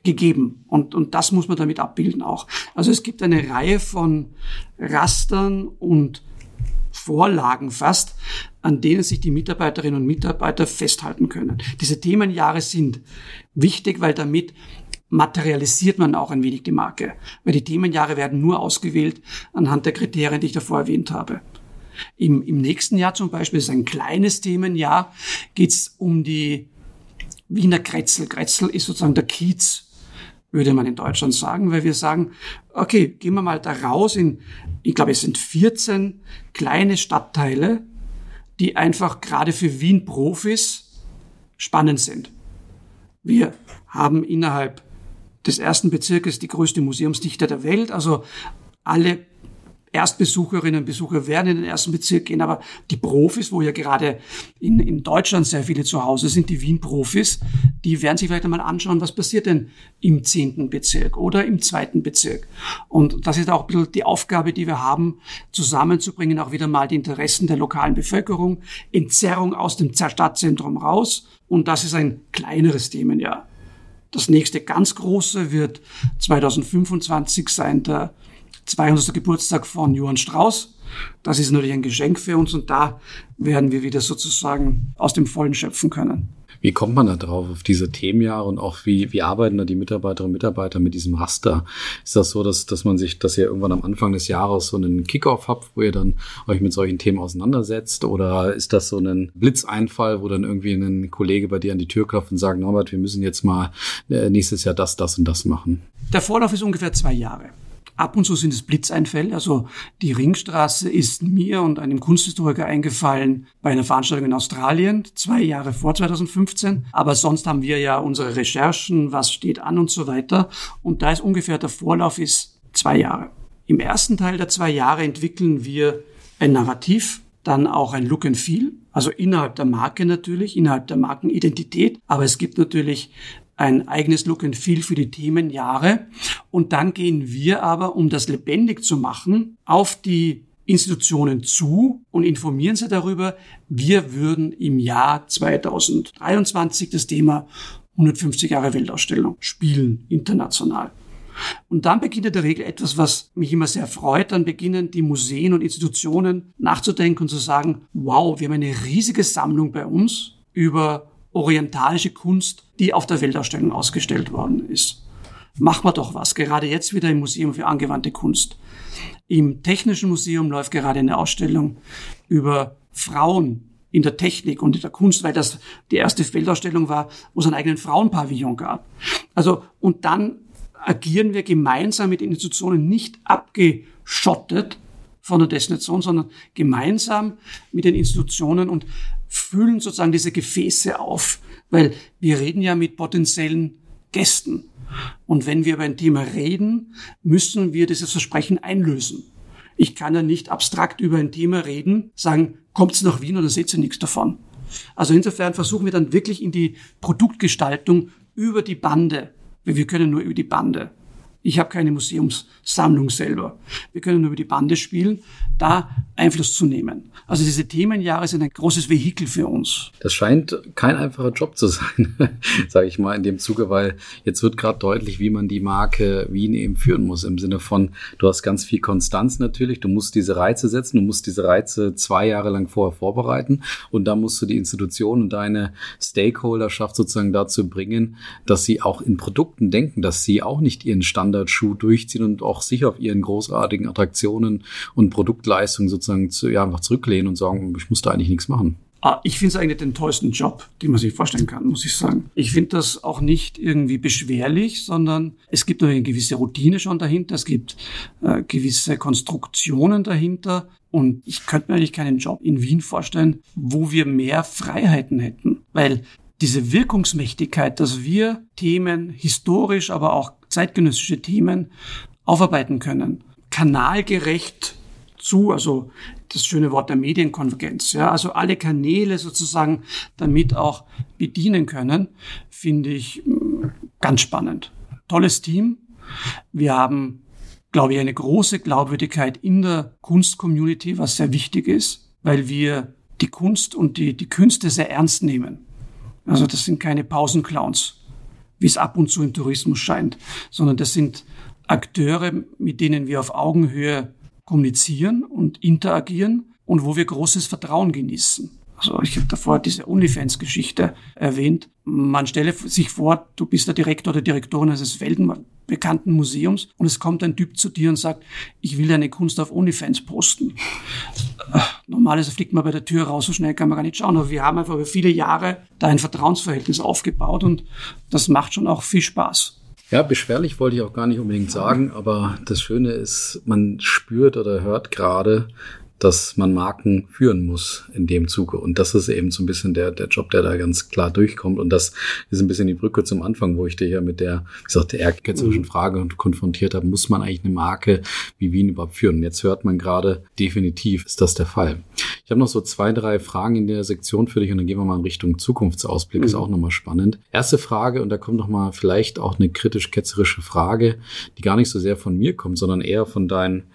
gegeben. Und, und das muss man damit abbilden auch. Also es gibt eine Reihe von Rastern und Vorlagen fast, an denen sich die Mitarbeiterinnen und Mitarbeiter festhalten können. Diese Themenjahre sind wichtig, weil damit materialisiert man auch ein wenig die Marke. Weil die Themenjahre werden nur ausgewählt anhand der Kriterien, die ich davor erwähnt habe. Im, im nächsten Jahr zum Beispiel, ist ein kleines Themenjahr, geht es um die Wiener Kretzel. Kretzel ist sozusagen der Kiez, würde man in Deutschland sagen, weil wir sagen, okay, gehen wir mal da raus in, ich glaube, es sind 14 kleine Stadtteile, die einfach gerade für Wien-Profis spannend sind. Wir haben innerhalb des ersten Bezirkes die größte Museumsdichte der Welt, also alle Erstbesucherinnen und Besucher werden in den ersten Bezirk gehen, aber die Profis, wo ja gerade in, in Deutschland sehr viele zu Hause sind, die Wien-Profis, die werden sich vielleicht einmal anschauen, was passiert denn im zehnten Bezirk oder im zweiten Bezirk. Und das ist auch ein bisschen die Aufgabe, die wir haben, zusammenzubringen, auch wieder mal die Interessen der lokalen Bevölkerung, Entzerrung aus dem Stadtzentrum raus. Und das ist ein kleineres Themenjahr. Das nächste ganz große wird 2025 sein, der 200. Geburtstag von Johann Strauß. Das ist natürlich ein Geschenk für uns und da werden wir wieder sozusagen aus dem Vollen schöpfen können. Wie kommt man da drauf, auf diese Themenjahre und auch wie, wie arbeiten da die Mitarbeiterinnen und Mitarbeiter mit diesem Raster? Ist das so, dass, dass man sich, dass ihr irgendwann am Anfang des Jahres so einen Kickoff habt, wo ihr dann euch mit solchen Themen auseinandersetzt? Oder ist das so ein Blitzeinfall, wo dann irgendwie ein Kollege bei dir an die Tür klopft und sagt, Norbert, wir müssen jetzt mal äh, nächstes Jahr das, das und das machen? Der Vorlauf ist ungefähr zwei Jahre. Ab und zu sind es Blitzeinfälle. Also die Ringstraße ist mir und einem Kunsthistoriker eingefallen bei einer Veranstaltung in Australien, zwei Jahre vor 2015. Aber sonst haben wir ja unsere Recherchen, was steht an und so weiter. Und da ist ungefähr der Vorlauf ist zwei Jahre. Im ersten Teil der zwei Jahre entwickeln wir ein Narrativ, dann auch ein Look and Feel, also innerhalb der Marke natürlich, innerhalb der Markenidentität. Aber es gibt natürlich ein eigenes Look and Feel für die Themenjahre. Und dann gehen wir aber, um das lebendig zu machen, auf die Institutionen zu und informieren sie darüber, wir würden im Jahr 2023 das Thema 150 Jahre Weltausstellung spielen, international. Und dann beginnt in der Regel etwas, was mich immer sehr freut. Dann beginnen die Museen und Institutionen nachzudenken und zu sagen, wow, wir haben eine riesige Sammlung bei uns über orientalische Kunst, die auf der Weltausstellung ausgestellt worden ist. Machen wir doch was, gerade jetzt wieder im Museum für angewandte Kunst. Im Technischen Museum läuft gerade eine Ausstellung über Frauen in der Technik und in der Kunst, weil das die erste Weltausstellung war, wo es einen eigenen Frauenpavillon gab. Also, und dann agieren wir gemeinsam mit Institutionen nicht abgeschottet von der Destination, sondern gemeinsam mit den Institutionen und füllen sozusagen diese Gefäße auf, weil wir reden ja mit potenziellen Gästen. Und wenn wir über ein Thema reden, müssen wir dieses Versprechen einlösen. Ich kann ja nicht abstrakt über ein Thema reden, sagen, kommt's nach Wien oder seht ihr nichts davon. Also insofern versuchen wir dann wirklich in die Produktgestaltung über die Bande. Wir können nur über die Bande. Ich habe keine Museumssammlung selber. Wir können nur über die Bande spielen, da Einfluss zu nehmen. Also diese Themenjahre sind ein großes Vehikel für uns. Das scheint kein einfacher Job zu sein, sage ich mal in dem Zuge, weil jetzt wird gerade deutlich, wie man die Marke Wien eben führen muss. Im Sinne von, du hast ganz viel Konstanz natürlich, du musst diese Reize setzen, du musst diese Reize zwei Jahre lang vorher vorbereiten und dann musst du die Institution und deine Stakeholderschaft sozusagen dazu bringen, dass sie auch in Produkten denken, dass sie auch nicht ihren Standardschuh durchziehen und auch sich auf ihren großartigen Attraktionen und Produktleistungen sozusagen zu, ja, einfach zurücklehnen und sagen, ich muss da eigentlich nichts machen. Ah, ich finde es eigentlich den tollsten Job, den man sich vorstellen kann, muss ich sagen. Ich finde das auch nicht irgendwie beschwerlich, sondern es gibt eine gewisse Routine schon dahinter, es gibt äh, gewisse Konstruktionen dahinter. Und ich könnte mir eigentlich keinen Job in Wien vorstellen, wo wir mehr Freiheiten hätten. Weil diese Wirkungsmächtigkeit, dass wir Themen, historisch, aber auch zeitgenössische Themen aufarbeiten können, kanalgerecht zu, also das schöne Wort der Medienkonvergenz, ja, also alle Kanäle sozusagen damit auch bedienen können, finde ich mm, ganz spannend. Tolles Team. Wir haben, glaube ich, eine große Glaubwürdigkeit in der Kunstcommunity, was sehr wichtig ist, weil wir die Kunst und die, die Künste sehr ernst nehmen. Also das sind keine Pausenclowns, wie es ab und zu im Tourismus scheint, sondern das sind Akteure, mit denen wir auf Augenhöhe kommunizieren und interagieren und wo wir großes Vertrauen genießen. Also ich habe davor diese OnlyFans-Geschichte erwähnt. Man stelle sich vor, du bist der Direktor oder Direktorin eines weltbekannten Museums und es kommt ein Typ zu dir und sagt, ich will deine Kunst auf OnlyFans posten. Normalerweise fliegt man bei der Tür raus, so schnell kann man gar nicht schauen. Aber wir haben einfach über viele Jahre da ein Vertrauensverhältnis aufgebaut und das macht schon auch viel Spaß. Ja, beschwerlich wollte ich auch gar nicht unbedingt sagen, aber das Schöne ist, man spürt oder hört gerade, dass man Marken führen muss in dem Zuge. Und das ist eben so ein bisschen der, der Job, der da ganz klar durchkommt. Und das ist ein bisschen die Brücke zum Anfang, wo ich dir ja mit der, wie gesagt, der ehrgeizischen Frage konfrontiert habe, muss man eigentlich eine Marke wie Wien überhaupt führen? Und jetzt hört man gerade, definitiv ist das der Fall. Ich habe noch so zwei, drei Fragen in der Sektion für dich und dann gehen wir mal in Richtung Zukunftsausblick, mhm. ist auch nochmal spannend. Erste Frage, und da kommt nochmal vielleicht auch eine kritisch-ketzerische Frage, die gar nicht so sehr von mir kommt, sondern eher von deinen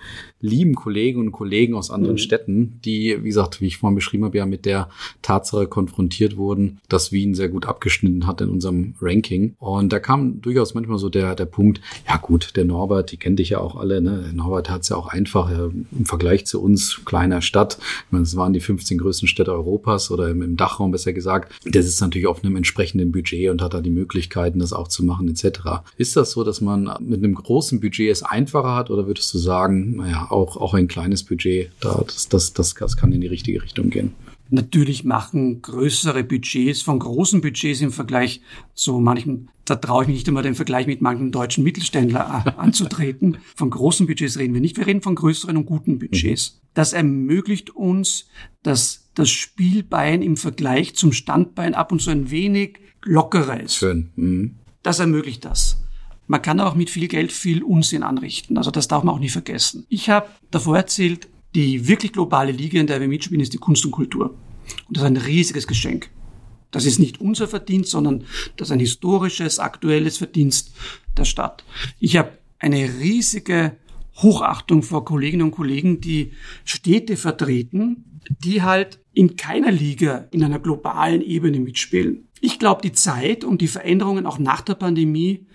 lieben Kolleginnen und Kollegen aus anderen mhm. Städten, die, wie gesagt, wie ich vorhin beschrieben habe, ja mit der Tatsache konfrontiert wurden, dass Wien sehr gut abgeschnitten hat in unserem Ranking. Und da kam durchaus manchmal so der, der Punkt, ja gut, der Norbert, die kennt dich ja auch alle, ne? Der Norbert hat es ja auch einfach ja, im Vergleich zu uns, kleiner Stadt. Ich meine, es waren die 15 größten Städte Europas oder im, im Dachraum besser gesagt. Der sitzt natürlich auf einem entsprechenden Budget und hat da die Möglichkeiten, das auch zu machen, etc. Ist das so, dass man mit einem großen Budget es einfacher hat oder würdest du sagen, naja, auch, auch ein kleines Budget, da, das, das, das, das kann in die richtige Richtung gehen? Natürlich machen größere Budgets von großen Budgets im Vergleich zu manchen, da traue ich mich nicht immer den Vergleich mit manchen deutschen Mittelständler anzutreten. Von großen Budgets reden wir nicht, wir reden von größeren und guten Budgets. Das ermöglicht uns, dass das Spielbein im Vergleich zum Standbein ab und zu ein wenig lockerer ist. Schön. Mhm. Das ermöglicht das. Man kann auch mit viel Geld viel Unsinn anrichten. Also das darf man auch nie vergessen. Ich habe davor erzählt, die wirklich globale Liga, in der wir mitspielen, ist die Kunst und Kultur. Und das ist ein riesiges Geschenk. Das ist nicht unser Verdienst, sondern das ist ein historisches, aktuelles Verdienst der Stadt. Ich habe eine riesige Hochachtung vor Kolleginnen und Kollegen, die Städte vertreten, die halt in keiner Liga in einer globalen Ebene mitspielen. Ich glaube, die Zeit und die Veränderungen auch nach der Pandemie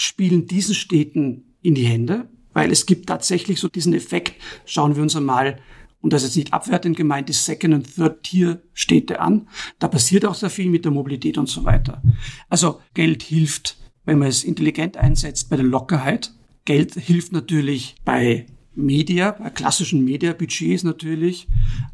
spielen diesen Städten in die Hände, weil es gibt tatsächlich so diesen Effekt, schauen wir uns einmal, und das ist nicht abwertend gemeint, die Second- und Third-Tier-Städte an. Da passiert auch sehr viel mit der Mobilität und so weiter. Also Geld hilft, wenn man es intelligent einsetzt, bei der Lockerheit. Geld hilft natürlich bei Media, bei klassischen Media-Budgets natürlich,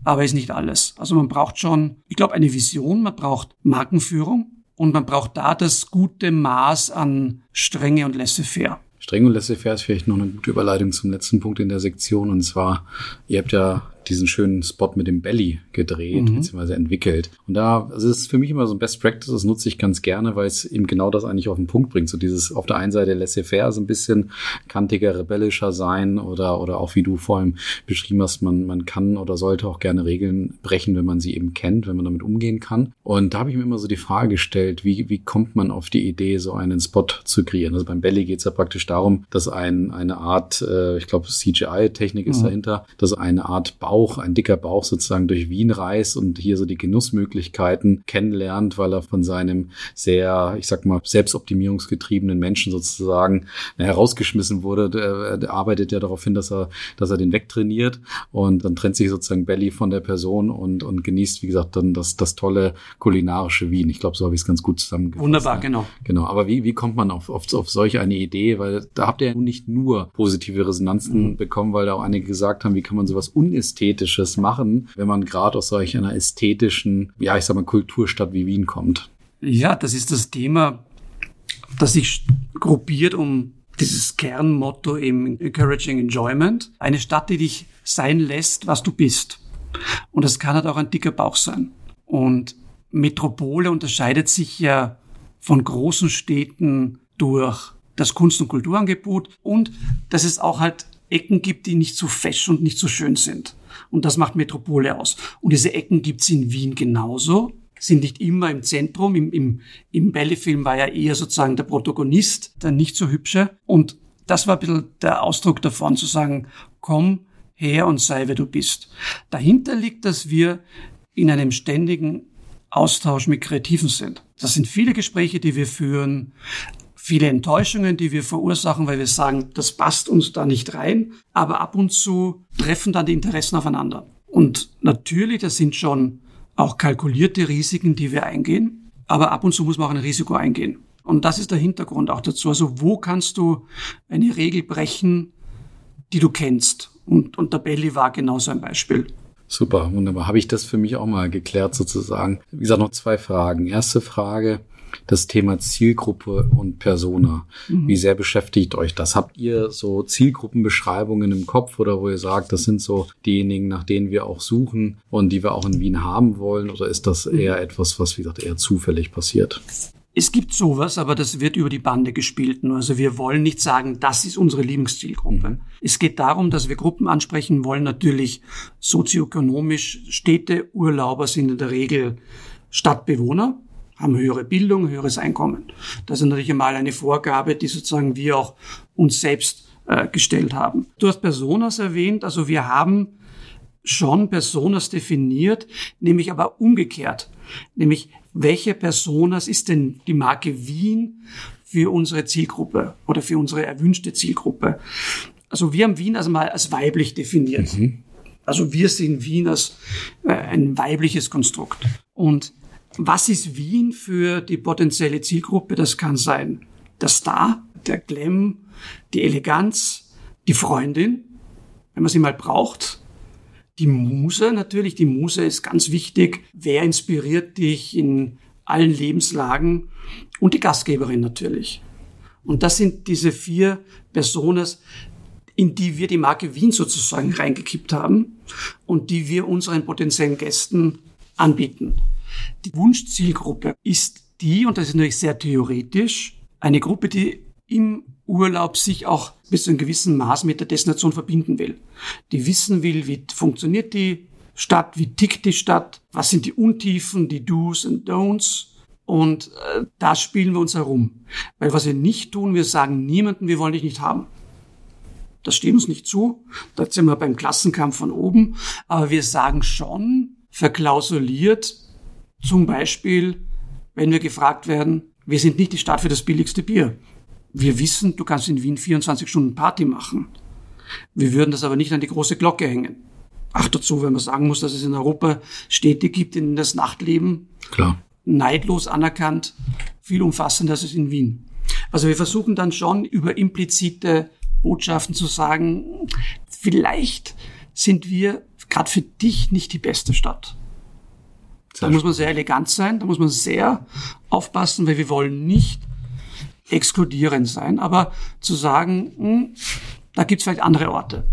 aber ist nicht alles. Also man braucht schon, ich glaube, eine Vision, man braucht Markenführung, und man braucht da das gute Maß an Strenge und Laissez-faire. Streng und laissez-faire ist vielleicht noch eine gute Überleitung zum letzten Punkt in der Sektion. Und zwar, ihr habt ja diesen schönen Spot mit dem Belly gedreht mhm. bzw. entwickelt. Und da, also es ist für mich immer so ein Best Practice, das nutze ich ganz gerne, weil es eben genau das eigentlich auf den Punkt bringt. So dieses auf der einen Seite laissez-faire, so ein bisschen kantiger, rebellischer sein oder, oder auch wie du vorhin beschrieben hast, man, man kann oder sollte auch gerne Regeln brechen, wenn man sie eben kennt, wenn man damit umgehen kann. Und da habe ich mir immer so die Frage gestellt, wie, wie kommt man auf die Idee, so einen Spot zu kreieren? Also beim Belly geht es ja praktisch darum, dass ein, eine Art, äh, ich glaube, CGI-Technik ist mhm. dahinter, dass eine Art Bau Bauch, ein dicker Bauch sozusagen durch Wien reist und hier so die Genussmöglichkeiten kennenlernt, weil er von seinem sehr, ich sag mal, selbstoptimierungsgetriebenen Menschen sozusagen herausgeschmissen wurde. Der, der arbeitet ja darauf hin, dass er, dass er den wegtrainiert und dann trennt sich sozusagen Belly von der Person und, und genießt, wie gesagt, dann das, das tolle kulinarische Wien. Ich glaube, so habe ich es ganz gut zusammengefasst. Wunderbar, genau. Genau. Aber wie, wie kommt man auf, auf, auf solch eine Idee? Weil da habt ihr ja nicht nur positive Resonanzen mhm. bekommen, weil da auch einige gesagt haben, wie kann man sowas unästhetisch Ästhetisches machen, wenn man gerade aus solch einer ästhetischen, ja, ich sag mal, Kulturstadt wie Wien kommt. Ja, das ist das Thema, das sich gruppiert um dieses Kernmotto im Encouraging Enjoyment. Eine Stadt, die dich sein lässt, was du bist. Und das kann halt auch ein dicker Bauch sein. Und Metropole unterscheidet sich ja von großen Städten durch das Kunst- und Kulturangebot und dass es auch halt Ecken gibt, die nicht so fesch und nicht so schön sind. Und das macht Metropole aus. Und diese Ecken gibt's in Wien genauso, sind nicht immer im Zentrum. Im, im, im Bälle-Film war ja eher sozusagen der Protagonist, der nicht so hübsche. Und das war ein bisschen der Ausdruck davon, zu sagen, komm her und sei, wer du bist. Dahinter liegt, dass wir in einem ständigen Austausch mit Kreativen sind. Das sind viele Gespräche, die wir führen, viele Enttäuschungen, die wir verursachen, weil wir sagen, das passt uns da nicht rein. Aber ab und zu treffen dann die Interessen aufeinander. Und natürlich, das sind schon auch kalkulierte Risiken, die wir eingehen. Aber ab und zu muss man auch ein Risiko eingehen. Und das ist der Hintergrund auch dazu. Also wo kannst du eine Regel brechen, die du kennst? Und, und der Belly war genauso ein Beispiel. Super, wunderbar. Habe ich das für mich auch mal geklärt sozusagen. Wie gesagt, noch zwei Fragen. Erste Frage, das Thema Zielgruppe und Persona. Mhm. Wie sehr beschäftigt euch das? Habt ihr so Zielgruppenbeschreibungen im Kopf oder wo ihr sagt, das sind so diejenigen, nach denen wir auch suchen und die wir auch in Wien haben wollen? Oder ist das mhm. eher etwas, was, wie gesagt, eher zufällig passiert? Es gibt sowas, aber das wird über die Bande gespielt. Also wir wollen nicht sagen, das ist unsere Lieblingszielgruppe. Mhm. Es geht darum, dass wir Gruppen ansprechen wollen, natürlich sozioökonomisch. Städte, Urlauber sind in der Regel Stadtbewohner haben höhere Bildung, höheres Einkommen. Das ist natürlich einmal eine Vorgabe, die sozusagen wir auch uns selbst äh, gestellt haben. Du hast Personas erwähnt, also wir haben schon Personas definiert, nämlich aber umgekehrt. Nämlich, welche Personas ist denn die Marke Wien für unsere Zielgruppe oder für unsere erwünschte Zielgruppe? Also wir haben Wien also mal als weiblich definiert. Mhm. Also wir sehen Wien als äh, ein weibliches Konstrukt. Und was ist Wien für die potenzielle Zielgruppe? Das kann sein der Star, der Glam, die Eleganz, die Freundin, wenn man sie mal braucht. Die Muse natürlich, die Muse ist ganz wichtig. Wer inspiriert dich in allen Lebenslagen? Und die Gastgeberin natürlich. Und das sind diese vier Personas, in die wir die Marke Wien sozusagen reingekippt haben und die wir unseren potenziellen Gästen anbieten. Die Wunschzielgruppe ist die, und das ist natürlich sehr theoretisch, eine Gruppe, die im Urlaub sich auch bis zu einem gewissen Maß mit der Destination verbinden will. Die wissen will, wie funktioniert die Stadt, wie tickt die Stadt, was sind die Untiefen, die Do's und Don'ts. Und äh, da spielen wir uns herum. Weil was wir nicht tun, wir sagen niemanden, wir wollen dich nicht haben. Das steht uns nicht zu. Da sind wir beim Klassenkampf von oben. Aber wir sagen schon verklausuliert, zum Beispiel, wenn wir gefragt werden, wir sind nicht die Stadt für das billigste Bier. Wir wissen, du kannst in Wien 24 Stunden Party machen. Wir würden das aber nicht an die große Glocke hängen. Ach dazu, wenn man sagen muss, dass es in Europa Städte gibt, in denen das Nachtleben Klar. neidlos anerkannt, viel umfassender als es in Wien. Also wir versuchen dann schon über implizite Botschaften zu sagen, vielleicht sind wir gerade für dich nicht die beste Stadt. Da muss man sehr elegant sein, da muss man sehr aufpassen, weil wir wollen nicht exkludierend sein, aber zu sagen, mh, hm, da gibt es vielleicht andere Orte.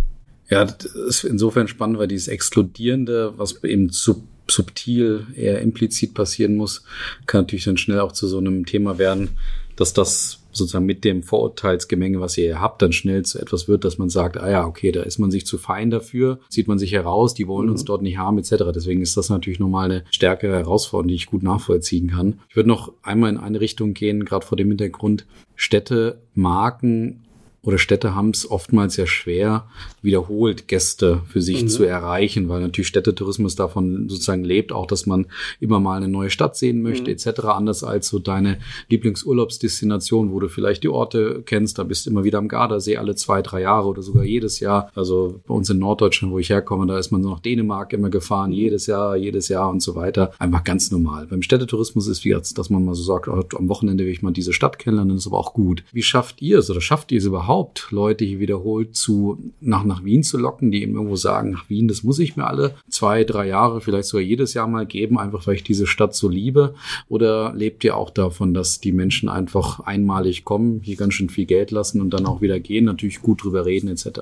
Ja, das ist insofern spannend, weil dieses Exkludierende, was eben sub subtil, eher implizit passieren muss, kann natürlich dann schnell auch zu so einem Thema werden, dass das sozusagen mit dem Vorurteilsgemenge, was ihr habt, dann schnell zu etwas wird, dass man sagt, ah ja, okay, da ist man sich zu fein dafür, zieht man sich heraus, die wollen mhm. uns dort nicht haben, etc. Deswegen ist das natürlich nochmal eine stärkere Herausforderung, die ich gut nachvollziehen kann. Ich würde noch einmal in eine Richtung gehen, gerade vor dem Hintergrund, Städte, Marken oder Städte haben es oftmals sehr schwer, wiederholt Gäste für sich mhm. zu erreichen, weil natürlich Städtetourismus davon sozusagen lebt, auch dass man immer mal eine neue Stadt sehen möchte, mhm. etc. Anders als so deine Lieblingsurlaubsdestination, wo du vielleicht die Orte kennst, da bist du immer wieder am Gardasee alle zwei, drei Jahre oder sogar jedes Jahr. Also bei uns in Norddeutschland, wo ich herkomme, da ist man nach Dänemark immer gefahren, mhm. jedes Jahr, jedes Jahr und so weiter. Einfach ganz normal. Beim Städtetourismus ist wie jetzt, dass man mal so sagt, oh, am Wochenende will ich mal diese Stadt kennenlernen, ist aber auch gut. Wie schafft ihr es oder schafft ihr es überhaupt? Überhaupt Leute hier wiederholt zu, nach, nach Wien zu locken, die eben irgendwo sagen, nach Wien, das muss ich mir alle zwei, drei Jahre, vielleicht sogar jedes Jahr mal geben, einfach weil ich diese Stadt so liebe? Oder lebt ihr auch davon, dass die Menschen einfach einmalig kommen, hier ganz schön viel Geld lassen und dann auch wieder gehen, natürlich gut drüber reden etc.?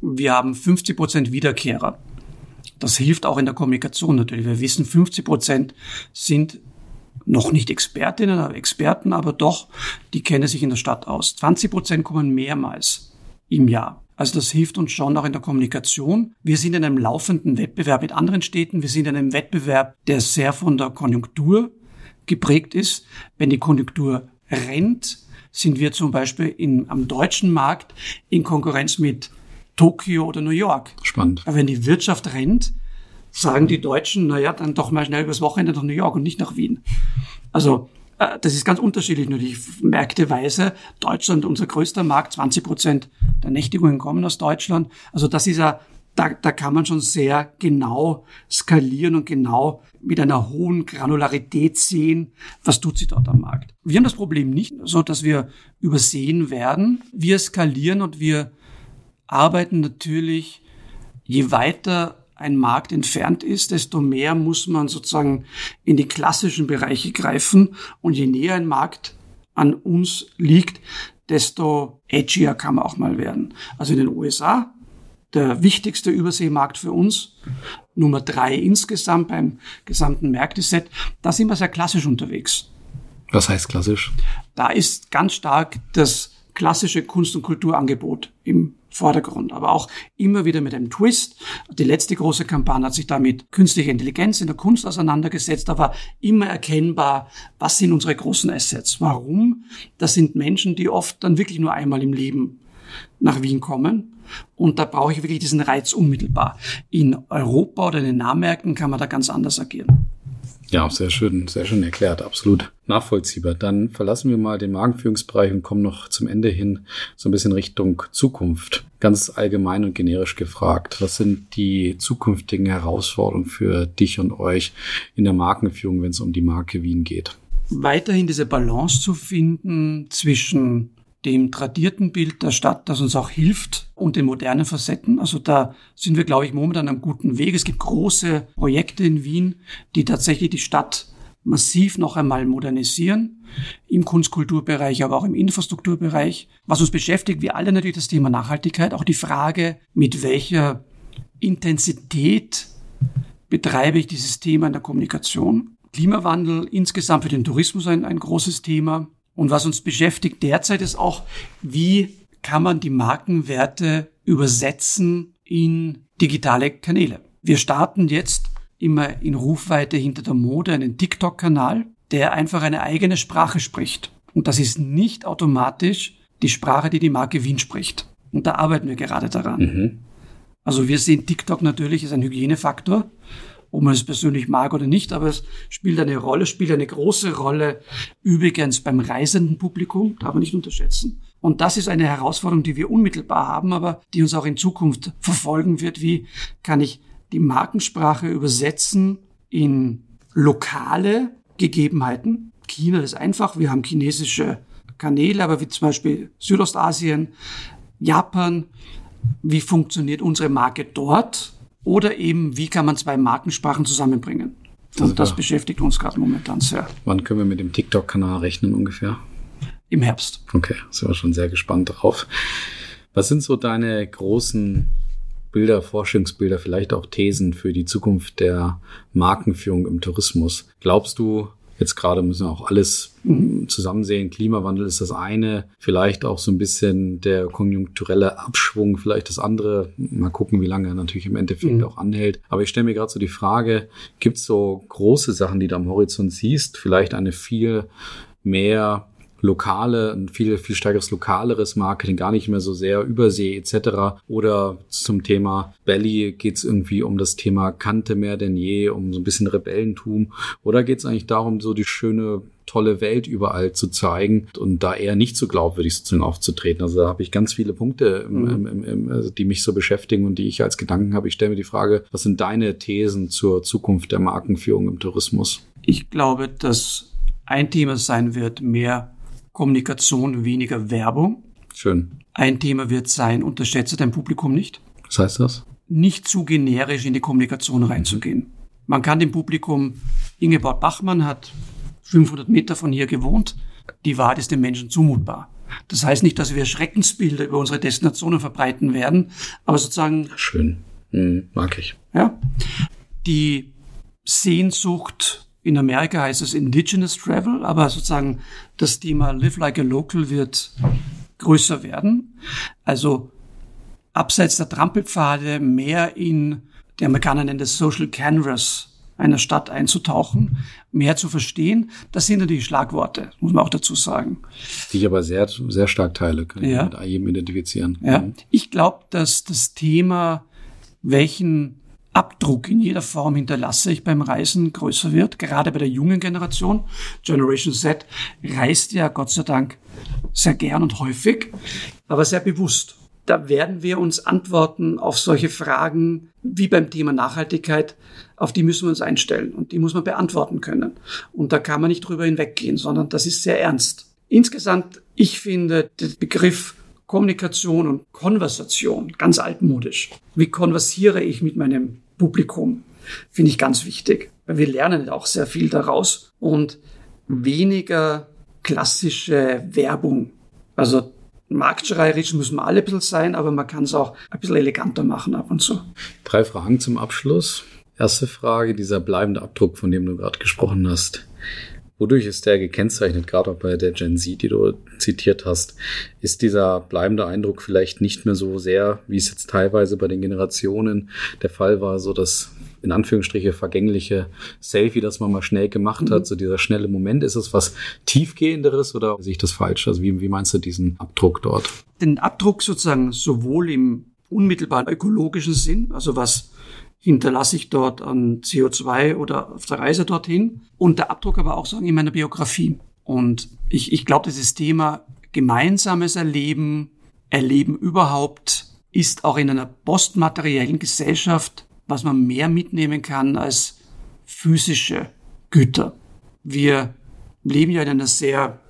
Wir haben 50 Prozent Wiederkehrer. Das hilft auch in der Kommunikation natürlich. Wir wissen, 50 Prozent sind noch nicht Expertinnen, aber Experten, aber doch, die kennen sich in der Stadt aus. 20 Prozent kommen mehrmals im Jahr. Also das hilft uns schon auch in der Kommunikation. Wir sind in einem laufenden Wettbewerb mit anderen Städten. Wir sind in einem Wettbewerb, der sehr von der Konjunktur geprägt ist. Wenn die Konjunktur rennt, sind wir zum Beispiel in, am deutschen Markt in Konkurrenz mit Tokio oder New York. Spannend. Aber wenn die Wirtschaft rennt, sagen die Deutschen, naja, dann doch mal schnell übers Wochenende nach New York und nicht nach Wien. Also äh, das ist ganz unterschiedlich. Natürlich märkteweise Deutschland unser größter Markt, 20 Prozent der Nächtigungen kommen aus Deutschland. Also das ist ja, da, da kann man schon sehr genau skalieren und genau mit einer hohen Granularität sehen, was tut sie dort am Markt. Wir haben das Problem nicht so, dass wir übersehen werden. Wir skalieren und wir arbeiten natürlich, je weiter ein Markt entfernt ist, desto mehr muss man sozusagen in die klassischen Bereiche greifen. Und je näher ein Markt an uns liegt, desto edgier kann man auch mal werden. Also in den USA, der wichtigste Überseemarkt für uns, Nummer drei insgesamt beim gesamten Märkteset, da sind wir sehr klassisch unterwegs. Was heißt klassisch? Da ist ganz stark das klassische Kunst- und Kulturangebot im Vordergrund, aber auch immer wieder mit einem Twist. Die letzte große Kampagne hat sich damit künstliche Intelligenz in der Kunst auseinandergesetzt. War immer erkennbar, was sind unsere großen Assets? Warum? Das sind Menschen, die oft dann wirklich nur einmal im Leben nach Wien kommen. Und da brauche ich wirklich diesen Reiz unmittelbar. In Europa oder in den Nahmärkten kann man da ganz anders agieren. Ja, sehr schön, sehr schön erklärt, absolut nachvollziehbar. Dann verlassen wir mal den Markenführungsbereich und kommen noch zum Ende hin so ein bisschen Richtung Zukunft. Ganz allgemein und generisch gefragt, was sind die zukünftigen Herausforderungen für dich und euch in der Markenführung, wenn es um die Marke Wien geht? Weiterhin diese Balance zu finden zwischen dem tradierten Bild der Stadt, das uns auch hilft, und den modernen Facetten. Also da sind wir, glaube ich, momentan am guten Weg. Es gibt große Projekte in Wien, die tatsächlich die Stadt massiv noch einmal modernisieren, im Kunstkulturbereich, aber auch im Infrastrukturbereich. Was uns beschäftigt, wir alle natürlich das Thema Nachhaltigkeit, auch die Frage, mit welcher Intensität betreibe ich dieses Thema in der Kommunikation. Klimawandel insgesamt für den Tourismus ein, ein großes Thema. Und was uns beschäftigt derzeit ist auch, wie kann man die Markenwerte übersetzen in digitale Kanäle. Wir starten jetzt immer in Rufweite hinter der Mode einen TikTok-Kanal, der einfach eine eigene Sprache spricht. Und das ist nicht automatisch die Sprache, die die Marke Wien spricht. Und da arbeiten wir gerade daran. Mhm. Also wir sehen TikTok natürlich als ein Hygienefaktor ob man es persönlich mag oder nicht, aber es spielt eine Rolle, spielt eine große Rolle übrigens beim reisenden Publikum, darf man nicht unterschätzen. Und das ist eine Herausforderung, die wir unmittelbar haben, aber die uns auch in Zukunft verfolgen wird. Wie kann ich die Markensprache übersetzen in lokale Gegebenheiten? China ist einfach, wir haben chinesische Kanäle, aber wie zum Beispiel Südostasien, Japan, wie funktioniert unsere Marke dort? Oder eben, wie kann man zwei Markensprachen zusammenbringen? Und also das beschäftigt uns gerade momentan sehr. Wann können wir mit dem TikTok-Kanal rechnen ungefähr? Im Herbst. Okay, sind wir schon sehr gespannt drauf. Was sind so deine großen Bilder, Forschungsbilder, vielleicht auch Thesen für die Zukunft der Markenführung im Tourismus? Glaubst du, Jetzt gerade müssen wir auch alles zusammen sehen. Klimawandel ist das eine, vielleicht auch so ein bisschen der konjunkturelle Abschwung, vielleicht das andere. Mal gucken, wie lange er natürlich im Endeffekt mhm. auch anhält. Aber ich stelle mir gerade so die Frage, gibt es so große Sachen, die du am Horizont siehst? Vielleicht eine viel mehr lokale, ein viel, viel stärkeres lokaleres Marketing, gar nicht mehr so sehr Übersee etc. Oder zum Thema Belly geht es irgendwie um das Thema Kante mehr denn je, um so ein bisschen Rebellentum. Oder geht es eigentlich darum, so die schöne tolle Welt überall zu zeigen und da eher nicht so glaubwürdig sozusagen aufzutreten. Also da habe ich ganz viele Punkte, im, mhm. im, im, also die mich so beschäftigen und die ich als Gedanken habe. Ich stelle mir die Frage, was sind deine Thesen zur Zukunft der Markenführung im Tourismus? Ich glaube, dass ein Thema sein wird, mehr Kommunikation, weniger Werbung. Schön. Ein Thema wird sein, unterschätze dein Publikum nicht. Was heißt das? Nicht zu generisch in die Kommunikation reinzugehen. Man kann dem Publikum, Ingeborg Bachmann hat 500 Meter von hier gewohnt, die Wahrheit ist den Menschen zumutbar. Das heißt nicht, dass wir Schreckensbilder über unsere Destinationen verbreiten werden, aber sozusagen. Schön. Hm, mag ich. Ja. Die Sehnsucht in Amerika heißt es Indigenous Travel, aber sozusagen das Thema Live Like a Local wird größer werden. Also abseits der Trampelpfade mehr in, die Amerikaner nennen das Social Canvas einer Stadt einzutauchen, mehr zu verstehen. Das sind natürlich Schlagworte, muss man auch dazu sagen. Die ich aber sehr, sehr stark teile, kann ja. ich mit jedem identifizieren. Ja. Mhm. Ich glaube, dass das Thema, welchen Abdruck in jeder Form hinterlasse ich beim Reisen größer wird, gerade bei der jungen Generation. Generation Z reist ja Gott sei Dank sehr gern und häufig, aber sehr bewusst. Da werden wir uns Antworten auf solche Fragen wie beim Thema Nachhaltigkeit, auf die müssen wir uns einstellen und die muss man beantworten können. Und da kann man nicht drüber hinweggehen, sondern das ist sehr ernst. Insgesamt, ich finde, der Begriff Kommunikation und Konversation, ganz altmodisch. Wie konversiere ich mit meinem Publikum? Finde ich ganz wichtig, weil wir lernen auch sehr viel daraus und weniger klassische Werbung. Also marktschreierisch müssen wir alle ein bisschen sein, aber man kann es auch ein bisschen eleganter machen ab und zu. Drei Fragen zum Abschluss. Erste Frage, dieser bleibende Abdruck, von dem du gerade gesprochen hast. Wodurch ist der gekennzeichnet, gerade auch bei der Gen Z, die du zitiert hast? Ist dieser bleibende Eindruck vielleicht nicht mehr so sehr, wie es jetzt teilweise bei den Generationen der Fall war, so dass in Anführungsstriche vergängliche Selfie, das man mal schnell gemacht mhm. hat, so dieser schnelle Moment. Ist es was tiefgehenderes oder sehe ich das falsch? Also wie, wie meinst du diesen Abdruck dort? Den Abdruck sozusagen sowohl im unmittelbaren ökologischen Sinn, also was hinterlasse ich dort an CO2 oder auf der Reise dorthin und der Abdruck aber auch sagen in meiner Biografie. Und ich, ich glaube, dieses Thema gemeinsames Erleben, Erleben überhaupt, ist auch in einer postmateriellen Gesellschaft, was man mehr mitnehmen kann als physische Güter. Wir leben ja in einer sehr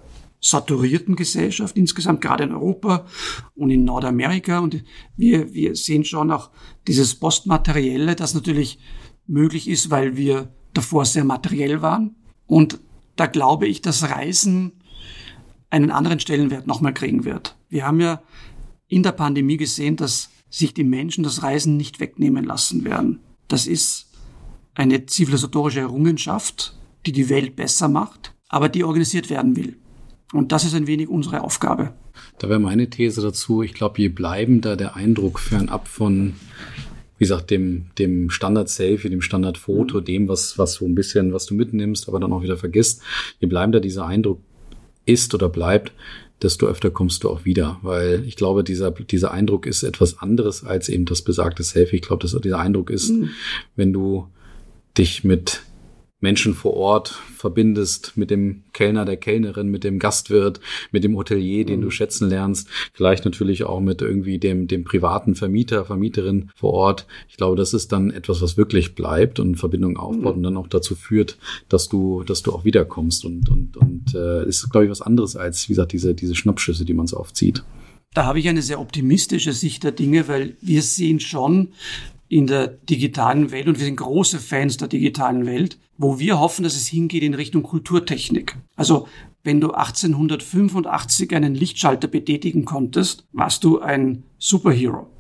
saturierten Gesellschaft insgesamt, gerade in Europa und in Nordamerika. Und wir, wir sehen schon auch dieses Postmaterielle, das natürlich möglich ist, weil wir davor sehr materiell waren. Und da glaube ich, dass Reisen einen anderen Stellenwert nochmal kriegen wird. Wir haben ja in der Pandemie gesehen, dass sich die Menschen das Reisen nicht wegnehmen lassen werden. Das ist eine zivilisatorische Errungenschaft, die die Welt besser macht, aber die organisiert werden will. Und das ist ein wenig unsere Aufgabe. Da wäre meine These dazu, ich glaube, je bleibender der Eindruck fernab von, wie gesagt, dem, dem Standard-Selfie, dem Standard-Foto, mhm. dem, was, was so ein bisschen, was du mitnimmst, aber dann auch wieder vergisst, je bleibender dieser Eindruck ist oder bleibt, desto öfter kommst du auch wieder, weil ich glaube, dieser, dieser Eindruck ist etwas anderes als eben das besagte Selfie. Ich glaube, dass dieser Eindruck ist, mhm. wenn du dich mit Menschen vor Ort verbindest mit dem Kellner, der Kellnerin, mit dem Gastwirt, mit dem Hotelier, den mhm. du schätzen lernst, vielleicht natürlich auch mit irgendwie dem, dem privaten Vermieter, Vermieterin vor Ort. Ich glaube, das ist dann etwas, was wirklich bleibt und Verbindung aufbaut mhm. und dann auch dazu führt, dass du, dass du auch wiederkommst und, und, und äh, ist, glaube ich, was anderes als, wie gesagt, diese, diese Schnappschüsse, die man so oft sieht. Da habe ich eine sehr optimistische Sicht der Dinge, weil wir sehen schon, in der digitalen Welt und wir sind große Fans der digitalen Welt, wo wir hoffen, dass es hingeht in Richtung Kulturtechnik. Also wenn du 1885 einen Lichtschalter betätigen konntest, warst du ein Superhero.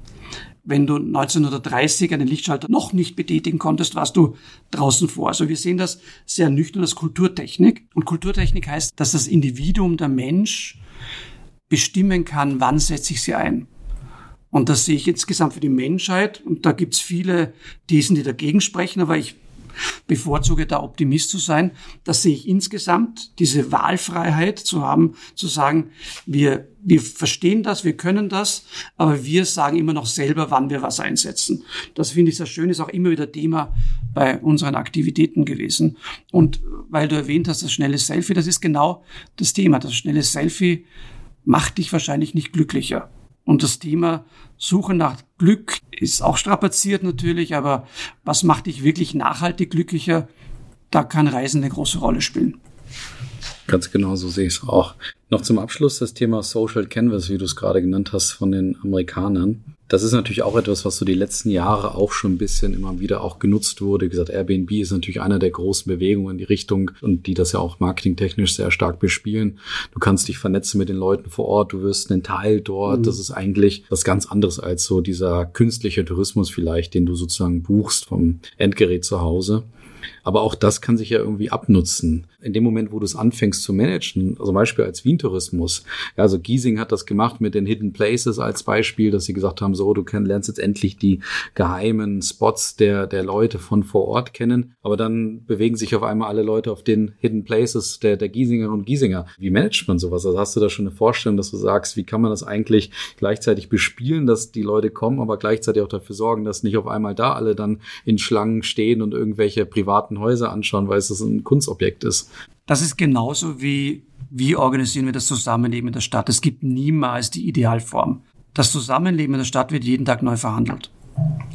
Wenn du 1930 einen Lichtschalter noch nicht betätigen konntest, warst du draußen vor. Also wir sehen das sehr nüchtern als Kulturtechnik. Und Kulturtechnik heißt, dass das Individuum, der Mensch, bestimmen kann, wann setze ich sie ein. Und das sehe ich insgesamt für die Menschheit. Und da gibt's viele Thesen, die dagegen sprechen, aber ich bevorzuge da Optimist zu sein. Das sehe ich insgesamt, diese Wahlfreiheit zu haben, zu sagen, wir, wir verstehen das, wir können das, aber wir sagen immer noch selber, wann wir was einsetzen. Das finde ich sehr schön, ist auch immer wieder Thema bei unseren Aktivitäten gewesen. Und weil du erwähnt hast, das schnelle Selfie, das ist genau das Thema. Das schnelle Selfie macht dich wahrscheinlich nicht glücklicher. Und das Thema Suche nach Glück ist auch strapaziert natürlich, aber was macht dich wirklich nachhaltig glücklicher? Da kann Reisen eine große Rolle spielen. Ganz genau so sehe ich es auch. Noch zum Abschluss das Thema Social Canvas, wie du es gerade genannt hast, von den Amerikanern. Das ist natürlich auch etwas, was so die letzten Jahre auch schon ein bisschen immer wieder auch genutzt wurde. Wie gesagt, Airbnb ist natürlich einer der großen Bewegungen in die Richtung und die das ja auch marketingtechnisch sehr stark bespielen. Du kannst dich vernetzen mit den Leuten vor Ort, du wirst einen Teil dort. Mhm. Das ist eigentlich was ganz anderes als so dieser künstliche Tourismus vielleicht, den du sozusagen buchst vom Endgerät zu Hause. Aber auch das kann sich ja irgendwie abnutzen. In dem Moment, wo du es anfängst zu managen, zum Beispiel als Wien-Tourismus. Ja, also Giesing hat das gemacht mit den Hidden Places als Beispiel, dass sie gesagt haben, so, du lernst jetzt endlich die geheimen Spots der, der Leute von vor Ort kennen. Aber dann bewegen sich auf einmal alle Leute auf den Hidden Places der, der Giesinger und Giesinger. Wie managt man sowas? Also hast du da schon eine Vorstellung, dass du sagst, wie kann man das eigentlich gleichzeitig bespielen, dass die Leute kommen, aber gleichzeitig auch dafür sorgen, dass nicht auf einmal da alle dann in Schlangen stehen und irgendwelche privaten Häuser anschauen, weil es ein Kunstobjekt ist. Das ist genauso wie, wie organisieren wir das Zusammenleben in der Stadt. Es gibt niemals die Idealform. Das Zusammenleben in der Stadt wird jeden Tag neu verhandelt.